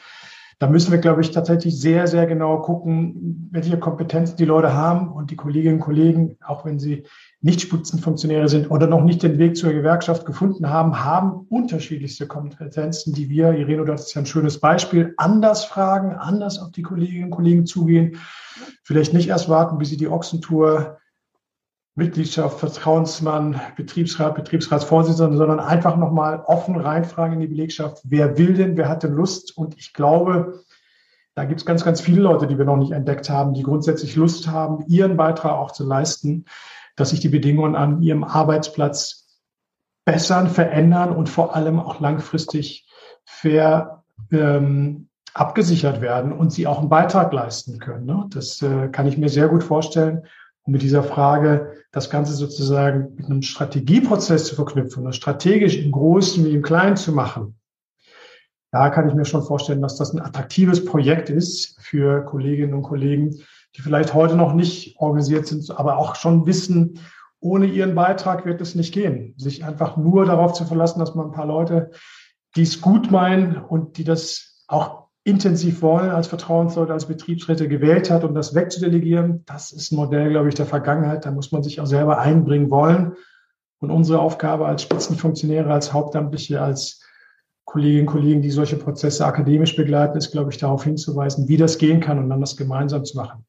Speaker 1: Da müssen wir, glaube ich, tatsächlich sehr, sehr genau gucken, welche Kompetenzen die Leute haben und die Kolleginnen und Kollegen, auch wenn sie nicht Spitzenfunktionäre sind oder noch nicht den Weg zur Gewerkschaft gefunden haben, haben unterschiedlichste Kompetenzen, die wir, Irene, das ist ja ein schönes Beispiel, anders fragen, anders auf die Kolleginnen und Kollegen zugehen, vielleicht nicht erst warten, bis sie die Ochsentour Mitgliedschaft, Vertrauensmann, Betriebsrat, Betriebsratsvorsitzender, sondern einfach nochmal offen reinfragen in die Belegschaft, wer will denn, wer hat denn Lust? Und ich glaube, da gibt es ganz, ganz viele Leute, die wir noch nicht entdeckt haben, die grundsätzlich Lust haben, ihren Beitrag auch zu leisten dass sich die Bedingungen an ihrem Arbeitsplatz bessern, verändern und vor allem auch langfristig fair ähm, abgesichert werden und sie auch einen Beitrag leisten können. Ne? Das äh, kann ich mir sehr gut vorstellen. Und mit dieser Frage, das Ganze sozusagen mit einem Strategieprozess zu verknüpfen, das strategisch im Großen wie im Kleinen zu machen, da kann ich mir schon vorstellen, dass das ein attraktives Projekt ist für Kolleginnen und Kollegen, die vielleicht heute noch nicht organisiert sind, aber auch schon wissen, ohne ihren Beitrag wird es nicht gehen. Sich einfach nur darauf zu verlassen, dass man ein paar Leute, die es gut meinen und die das auch intensiv wollen, als Vertrauensleute, als Betriebsräte gewählt hat, um das wegzudelegieren, das ist ein Modell, glaube ich, der Vergangenheit. Da muss man sich auch selber einbringen wollen. Und unsere Aufgabe als Spitzenfunktionäre, als Hauptamtliche, als Kolleginnen und Kollegen, die solche Prozesse akademisch begleiten, ist, glaube ich, darauf hinzuweisen, wie das gehen kann und dann das gemeinsam zu machen.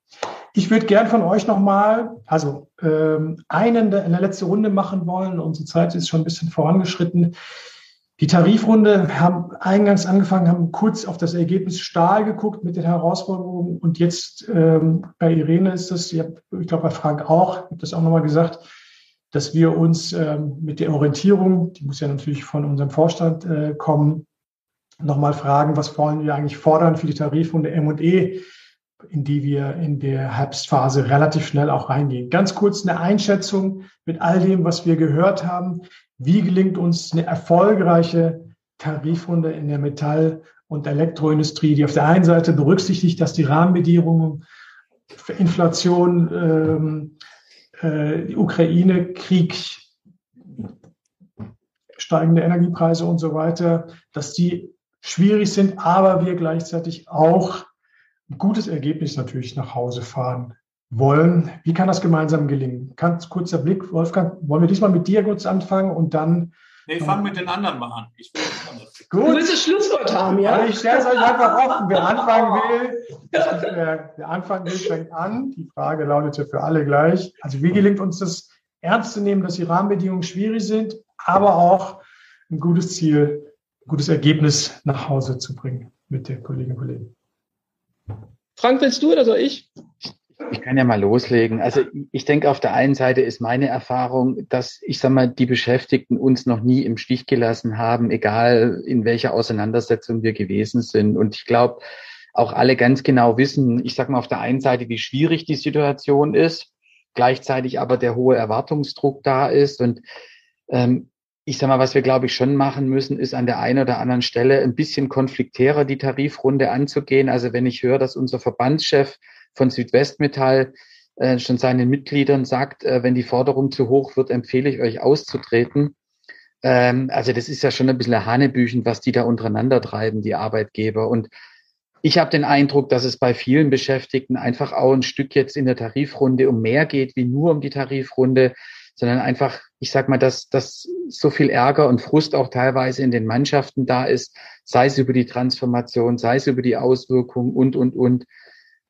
Speaker 1: Ich würde gern von euch nochmal, also ähm, einen in der letzten Runde machen wollen. Unsere Zeit ist schon ein bisschen vorangeschritten. Die Tarifrunde haben eingangs angefangen, haben kurz auf das Ergebnis Stahl geguckt mit den Herausforderungen. Und jetzt ähm, bei Irene ist das, ich glaube bei Frank auch, ich habe das auch nochmal gesagt, dass wir uns ähm, mit der Orientierung, die muss ja natürlich von unserem Vorstand äh, kommen, nochmal fragen, was wollen wir eigentlich fordern für die Tarifrunde M&E, in die wir in der Herbstphase relativ schnell auch reingehen. Ganz kurz eine Einschätzung mit all dem, was wir gehört haben. Wie gelingt uns eine erfolgreiche Tarifrunde in der Metall- und Elektroindustrie, die auf der einen Seite berücksichtigt, dass die Rahmenbedingungen für Inflation ähm, äh, Ukraine-Krieg, steigende Energiepreise und so weiter, dass die schwierig sind, aber wir gleichzeitig auch ein gutes Ergebnis natürlich nach Hause fahren wollen. Wie kann das gemeinsam gelingen? Ganz kurzer Blick, Wolfgang, wollen wir diesmal mit dir kurz anfangen und dann
Speaker 4: Nee, fang mit den anderen mal an. Ich will
Speaker 3: Gut. Du willst das Schlusswort haben, ja?
Speaker 1: Also ich stelle es euch einfach offen. Wer anfangen (laughs) will, wer, wer anfangen will, fängt an. Die Frage lautete für alle gleich. Also wie gelingt uns das ernst zu nehmen, dass die Rahmenbedingungen schwierig sind, aber auch ein gutes Ziel, ein gutes Ergebnis nach Hause zu bringen mit den Kolleginnen und Kollegen.
Speaker 3: Frank, willst du oder soll ich?
Speaker 2: Ich kann ja mal loslegen. Also ich denke, auf der einen Seite ist meine Erfahrung, dass ich sag mal, die Beschäftigten uns noch nie im Stich gelassen haben, egal in welcher Auseinandersetzung wir gewesen sind. Und ich glaube, auch alle ganz genau wissen, ich sag mal, auf der einen Seite, wie schwierig die Situation ist, gleichzeitig aber der hohe Erwartungsdruck da ist. Und ähm, ich sag mal, was wir glaube ich schon machen müssen, ist an der einen oder anderen Stelle ein bisschen konfliktärer die Tarifrunde anzugehen. Also wenn ich höre, dass unser Verbandschef von Südwestmetall äh, schon seinen Mitgliedern sagt, äh, wenn die Forderung zu hoch wird, empfehle ich euch auszutreten. Ähm, also das ist ja schon ein bisschen Hanebüchen, was die da untereinander treiben, die Arbeitgeber. Und ich habe den Eindruck, dass es bei vielen Beschäftigten einfach auch ein Stück jetzt in der Tarifrunde um mehr geht, wie nur um die Tarifrunde, sondern einfach, ich sag mal, dass, dass so viel Ärger und Frust auch teilweise in den Mannschaften da ist, sei es über die Transformation, sei es über die Auswirkungen und, und, und.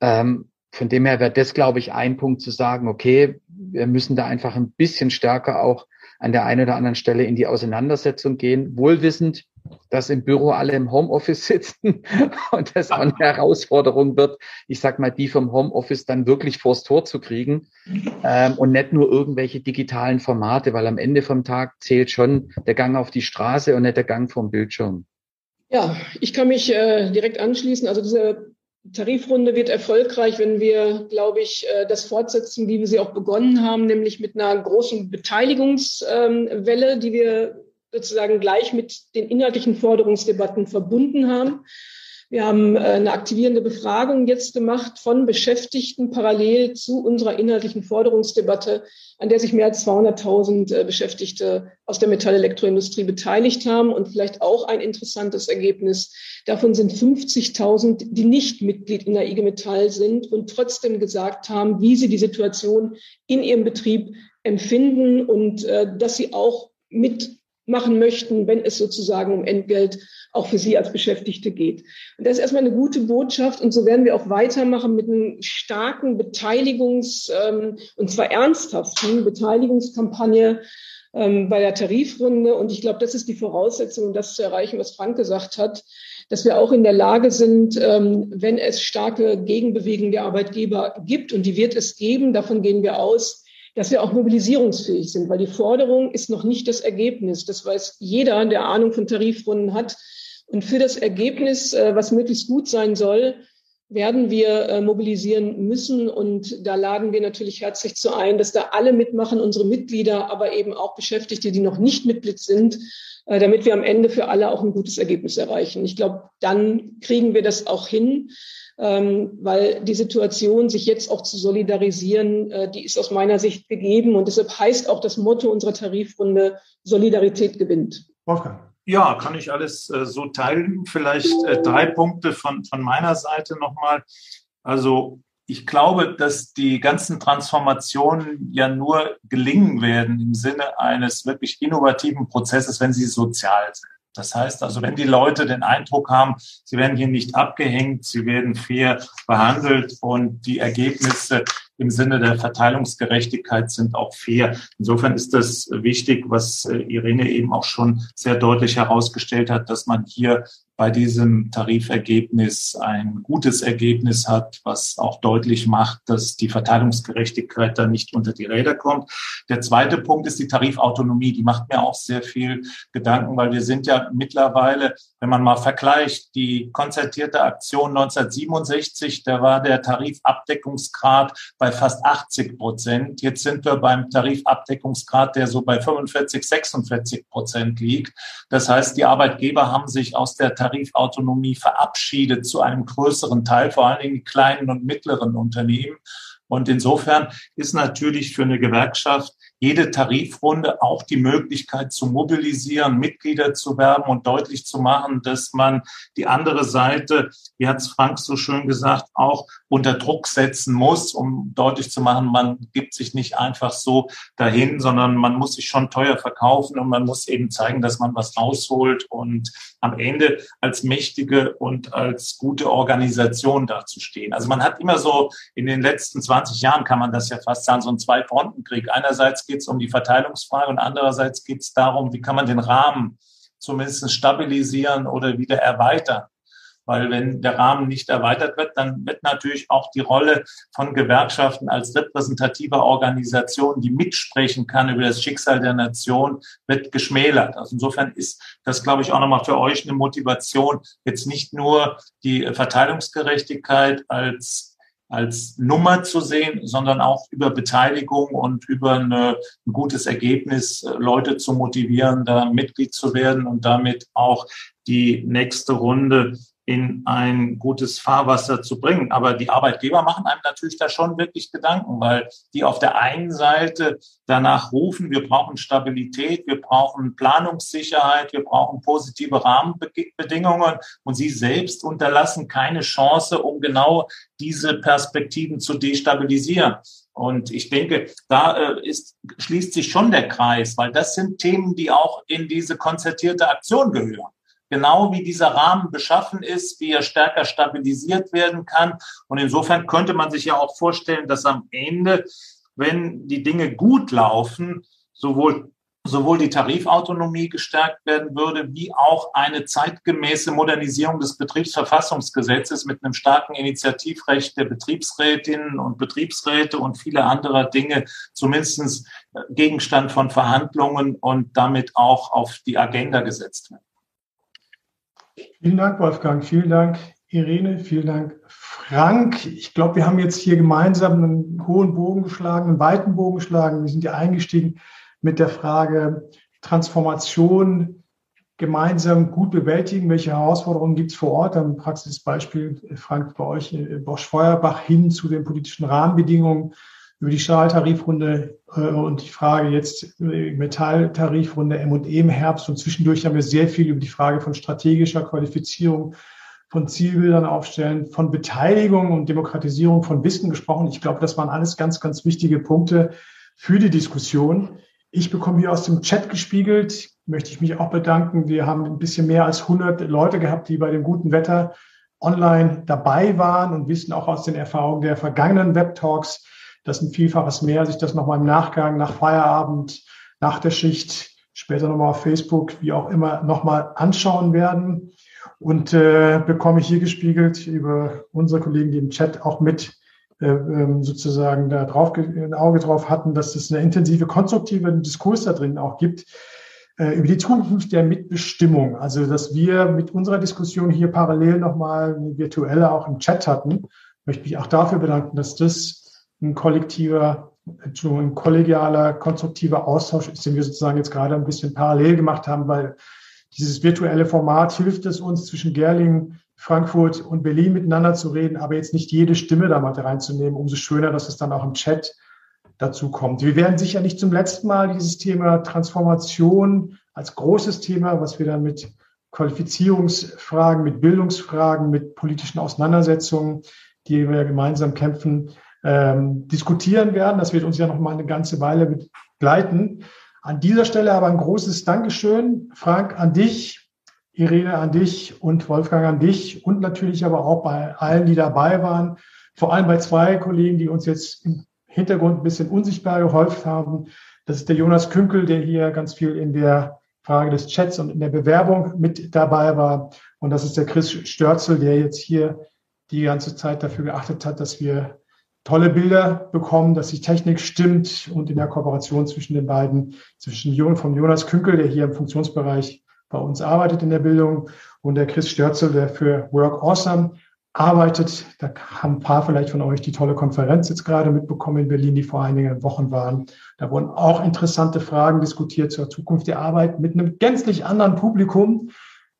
Speaker 2: Ähm, von dem her wäre das, glaube ich, ein Punkt zu sagen, okay, wir müssen da einfach ein bisschen stärker auch an der einen oder anderen Stelle in die Auseinandersetzung gehen, wohlwissend, dass im Büro alle im Homeoffice (laughs) sitzen und das auch eine Herausforderung wird, ich sag mal, die vom Homeoffice dann wirklich vors Tor zu kriegen ähm, und nicht nur irgendwelche digitalen Formate, weil am Ende vom Tag zählt schon der Gang auf die Straße und nicht der Gang vom Bildschirm.
Speaker 3: Ja, ich kann mich äh, direkt anschließen. Also diese Tarifrunde wird erfolgreich, wenn wir, glaube ich, äh, das fortsetzen, wie wir sie auch begonnen haben, nämlich mit einer großen Beteiligungswelle, die wir sozusagen gleich mit den inhaltlichen Forderungsdebatten verbunden haben. Wir haben äh, eine aktivierende Befragung jetzt gemacht von Beschäftigten parallel zu unserer inhaltlichen Forderungsdebatte, an der sich mehr als 200.000 äh, Beschäftigte aus der Metallelektroindustrie beteiligt haben. Und vielleicht auch ein interessantes Ergebnis. Davon sind 50.000, die nicht Mitglied in der IG Metall sind und trotzdem gesagt haben, wie sie die Situation in ihrem Betrieb empfinden und äh, dass sie auch mitmachen möchten, wenn es sozusagen um Entgelt auch für Sie als Beschäftigte geht. Und das ist erstmal eine gute Botschaft und so werden wir auch weitermachen mit einer starken Beteiligungs- ähm, und zwar ernsthaften Beteiligungskampagne ähm, bei der Tarifrunde. Und ich glaube, das ist die Voraussetzung, um das zu erreichen, was Frank gesagt hat, dass wir auch in der Lage sind, ähm, wenn es starke Gegenbewegung der Arbeitgeber gibt, und die wird es geben, davon gehen wir aus, dass wir auch mobilisierungsfähig sind, weil die Forderung ist noch nicht das Ergebnis. Das weiß jeder, der Ahnung von Tarifrunden hat. Und für das Ergebnis, äh, was möglichst gut sein soll, werden wir äh, mobilisieren müssen. Und da laden wir natürlich herzlich zu ein, dass da alle mitmachen, unsere Mitglieder, aber eben auch Beschäftigte, die noch nicht Mitglied sind, äh, damit wir am Ende für alle auch ein gutes Ergebnis erreichen. Ich glaube, dann kriegen wir das auch hin, ähm, weil die Situation, sich jetzt auch zu solidarisieren, die ist aus meiner Sicht gegeben. Und deshalb heißt auch das Motto unserer Tarifrunde, Solidarität gewinnt.
Speaker 4: Wolfgang. Ja, kann ich alles äh, so teilen. Vielleicht äh, drei Punkte von, von meiner Seite nochmal. Also ich glaube, dass die ganzen Transformationen ja nur gelingen werden im Sinne eines wirklich innovativen Prozesses, wenn sie sozial sind. Das heißt also, wenn die Leute den Eindruck haben, sie werden hier nicht abgehängt, sie werden fair behandelt und die Ergebnisse im Sinne der Verteilungsgerechtigkeit sind auch fair. Insofern ist das wichtig, was äh, Irene eben auch schon sehr deutlich herausgestellt hat, dass man hier bei diesem Tarifergebnis ein gutes Ergebnis hat, was auch deutlich macht, dass die Verteilungsgerechtigkeit da nicht unter die Räder kommt. Der zweite Punkt ist die Tarifautonomie. Die macht mir auch sehr viel Gedanken, weil wir sind ja mittlerweile, wenn man mal vergleicht, die konzertierte Aktion 1967, da war der Tarifabdeckungsgrad bei fast 80 Prozent. Jetzt sind wir beim Tarifabdeckungsgrad, der so bei 45, 46 Prozent liegt. Das heißt, die Arbeitgeber haben sich aus der Tarifautonomie verabschiedet zu einem größeren Teil, vor allen Dingen die kleinen und mittleren Unternehmen. Und insofern ist natürlich für eine Gewerkschaft jede Tarifrunde auch die Möglichkeit zu mobilisieren, Mitglieder zu werben und deutlich zu machen, dass man die andere Seite, wie hat es Frank so schön gesagt, auch unter Druck setzen muss, um deutlich zu machen, man gibt sich nicht einfach so dahin, sondern man muss sich schon teuer verkaufen und man muss eben zeigen, dass man was rausholt und am Ende als mächtige und als gute Organisation dazustehen. Also man hat immer so in den letzten 20 Jahren, kann man das ja fast sagen, so einen Zwei-Fronten-Krieg. Einerseits geht es um die Verteilungsfrage und andererseits geht es darum, wie kann man den Rahmen zumindest stabilisieren oder wieder erweitern. Weil wenn der Rahmen nicht erweitert wird, dann wird natürlich auch die Rolle von Gewerkschaften als repräsentative Organisation, die mitsprechen kann über das Schicksal der Nation, wird geschmälert. Also insofern ist das, glaube ich, auch nochmal für euch eine Motivation, jetzt nicht nur die Verteilungsgerechtigkeit als als Nummer zu sehen, sondern auch über Beteiligung und über eine, ein gutes Ergebnis äh, Leute zu motivieren, da Mitglied zu werden und damit auch die nächste Runde in ein gutes Fahrwasser zu bringen. Aber die Arbeitgeber machen einem natürlich da schon wirklich Gedanken, weil die auf der einen Seite danach rufen, wir brauchen Stabilität, wir brauchen Planungssicherheit, wir brauchen positive Rahmenbedingungen und sie selbst unterlassen keine Chance, um genau diese Perspektiven zu destabilisieren. Und ich denke, da äh, ist, schließt sich schon der Kreis, weil das sind Themen, die auch in diese konzertierte Aktion gehören genau wie dieser Rahmen beschaffen ist, wie er stärker stabilisiert werden kann. Und insofern könnte man sich ja auch vorstellen, dass am Ende, wenn die Dinge gut laufen, sowohl sowohl die Tarifautonomie gestärkt werden würde, wie auch eine zeitgemäße Modernisierung des Betriebsverfassungsgesetzes mit einem starken Initiativrecht der Betriebsrätinnen und Betriebsräte und viele andere Dinge zumindest Gegenstand von Verhandlungen und damit auch auf die Agenda gesetzt werden.
Speaker 1: Vielen Dank, Wolfgang. Vielen Dank, Irene. Vielen Dank, Frank. Ich glaube, wir haben jetzt hier gemeinsam einen hohen Bogen geschlagen, einen weiten Bogen geschlagen. Wir sind ja eingestiegen mit der Frage Transformation gemeinsam gut bewältigen. Welche Herausforderungen gibt es vor Ort? Ein Praxisbeispiel, Frank, bei euch, äh, Bosch Feuerbach hin zu den politischen Rahmenbedingungen über die Stahltarifrunde äh, und die Frage jetzt äh, Metalltarifrunde M&E im Herbst und zwischendurch haben wir sehr viel über die Frage von strategischer Qualifizierung von Zielbildern aufstellen, von Beteiligung und Demokratisierung von Wissen gesprochen. Ich glaube, das waren alles ganz, ganz wichtige Punkte für die Diskussion. Ich bekomme hier aus dem Chat gespiegelt, möchte ich mich auch bedanken. Wir haben ein bisschen mehr als 100 Leute gehabt, die bei dem guten Wetter online dabei waren und wissen auch aus den Erfahrungen der vergangenen Web-Talks, das ein Vielfaches mehr, sich das nochmal im Nachgang, nach Feierabend, nach der Schicht, später nochmal auf Facebook, wie auch immer, nochmal anschauen werden. Und äh, bekomme ich hier gespiegelt über unsere Kollegen, die im Chat auch mit äh, ähm, sozusagen da drauf ein Auge drauf hatten, dass es eine intensive, konstruktive Diskurs da drin auch gibt äh, über die Zukunft der Mitbestimmung. Also dass wir mit unserer Diskussion hier parallel nochmal eine virtuelle auch im Chat hatten. Möchte mich auch dafür bedanken, dass das ein kollektiver, ein kollegialer, konstruktiver Austausch ist, den wir sozusagen jetzt gerade ein bisschen parallel gemacht haben, weil dieses virtuelle Format hilft es uns zwischen Gerling, Frankfurt und Berlin miteinander zu reden, aber jetzt nicht jede Stimme da mal reinzunehmen. Umso schöner, dass es dann auch im Chat dazu kommt. Wir werden sicher nicht zum letzten Mal dieses Thema Transformation als großes Thema, was wir dann mit Qualifizierungsfragen, mit Bildungsfragen, mit politischen Auseinandersetzungen, die wir gemeinsam kämpfen, ähm, diskutieren werden. Das wird uns ja noch mal eine ganze Weile begleiten. An dieser Stelle aber ein großes Dankeschön, Frank, an dich, Irene an dich und Wolfgang an dich und natürlich aber auch bei allen, die dabei waren. Vor allem bei zwei Kollegen, die uns jetzt im Hintergrund ein bisschen unsichtbar geholfen haben. Das ist der Jonas Künkel, der hier ganz viel in der Frage des Chats und in der Bewerbung mit dabei war. Und das ist der Chris Störzel, der jetzt hier die ganze Zeit dafür geachtet hat, dass wir tolle Bilder bekommen, dass die Technik stimmt und in der Kooperation zwischen den beiden, zwischen Jürgen von Jonas Künkel, der hier im Funktionsbereich bei uns arbeitet in der Bildung, und der Chris Störzel, der für Work Awesome arbeitet. Da haben ein paar vielleicht von euch die tolle Konferenz jetzt gerade mitbekommen in Berlin, die vor einigen Wochen waren. Da wurden auch interessante Fragen diskutiert zur Zukunft der Arbeit mit einem gänzlich anderen Publikum.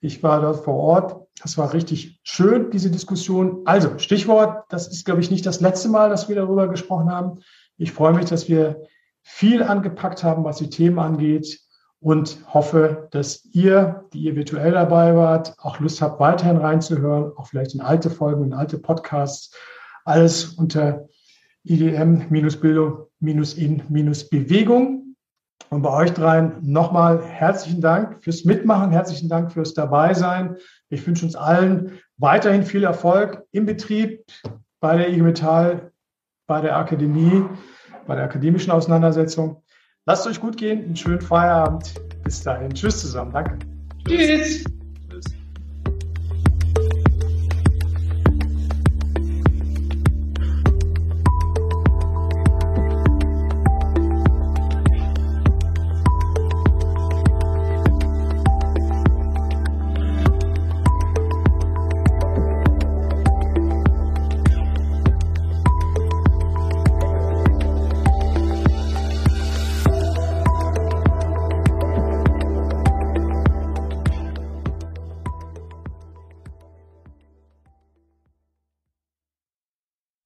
Speaker 1: Ich war dort vor Ort das war richtig schön, diese Diskussion. Also, Stichwort, das ist, glaube ich, nicht das letzte Mal, dass wir darüber gesprochen haben. Ich freue mich, dass wir viel angepackt haben, was die Themen angeht und hoffe, dass ihr, die ihr virtuell dabei wart, auch Lust habt, weiterhin reinzuhören, auch vielleicht in alte Folgen, in alte Podcasts. Alles unter IDM-Bildung-in-Bewegung. Und bei euch dreien nochmal herzlichen Dank fürs Mitmachen, herzlichen Dank fürs Dabeisein. Ich wünsche uns allen weiterhin viel Erfolg im Betrieb, bei der IG Metall, bei der Akademie, bei der akademischen Auseinandersetzung. Lasst euch gut gehen, einen schönen Feierabend. Bis dahin. Tschüss zusammen. Danke.
Speaker 3: Tschüss.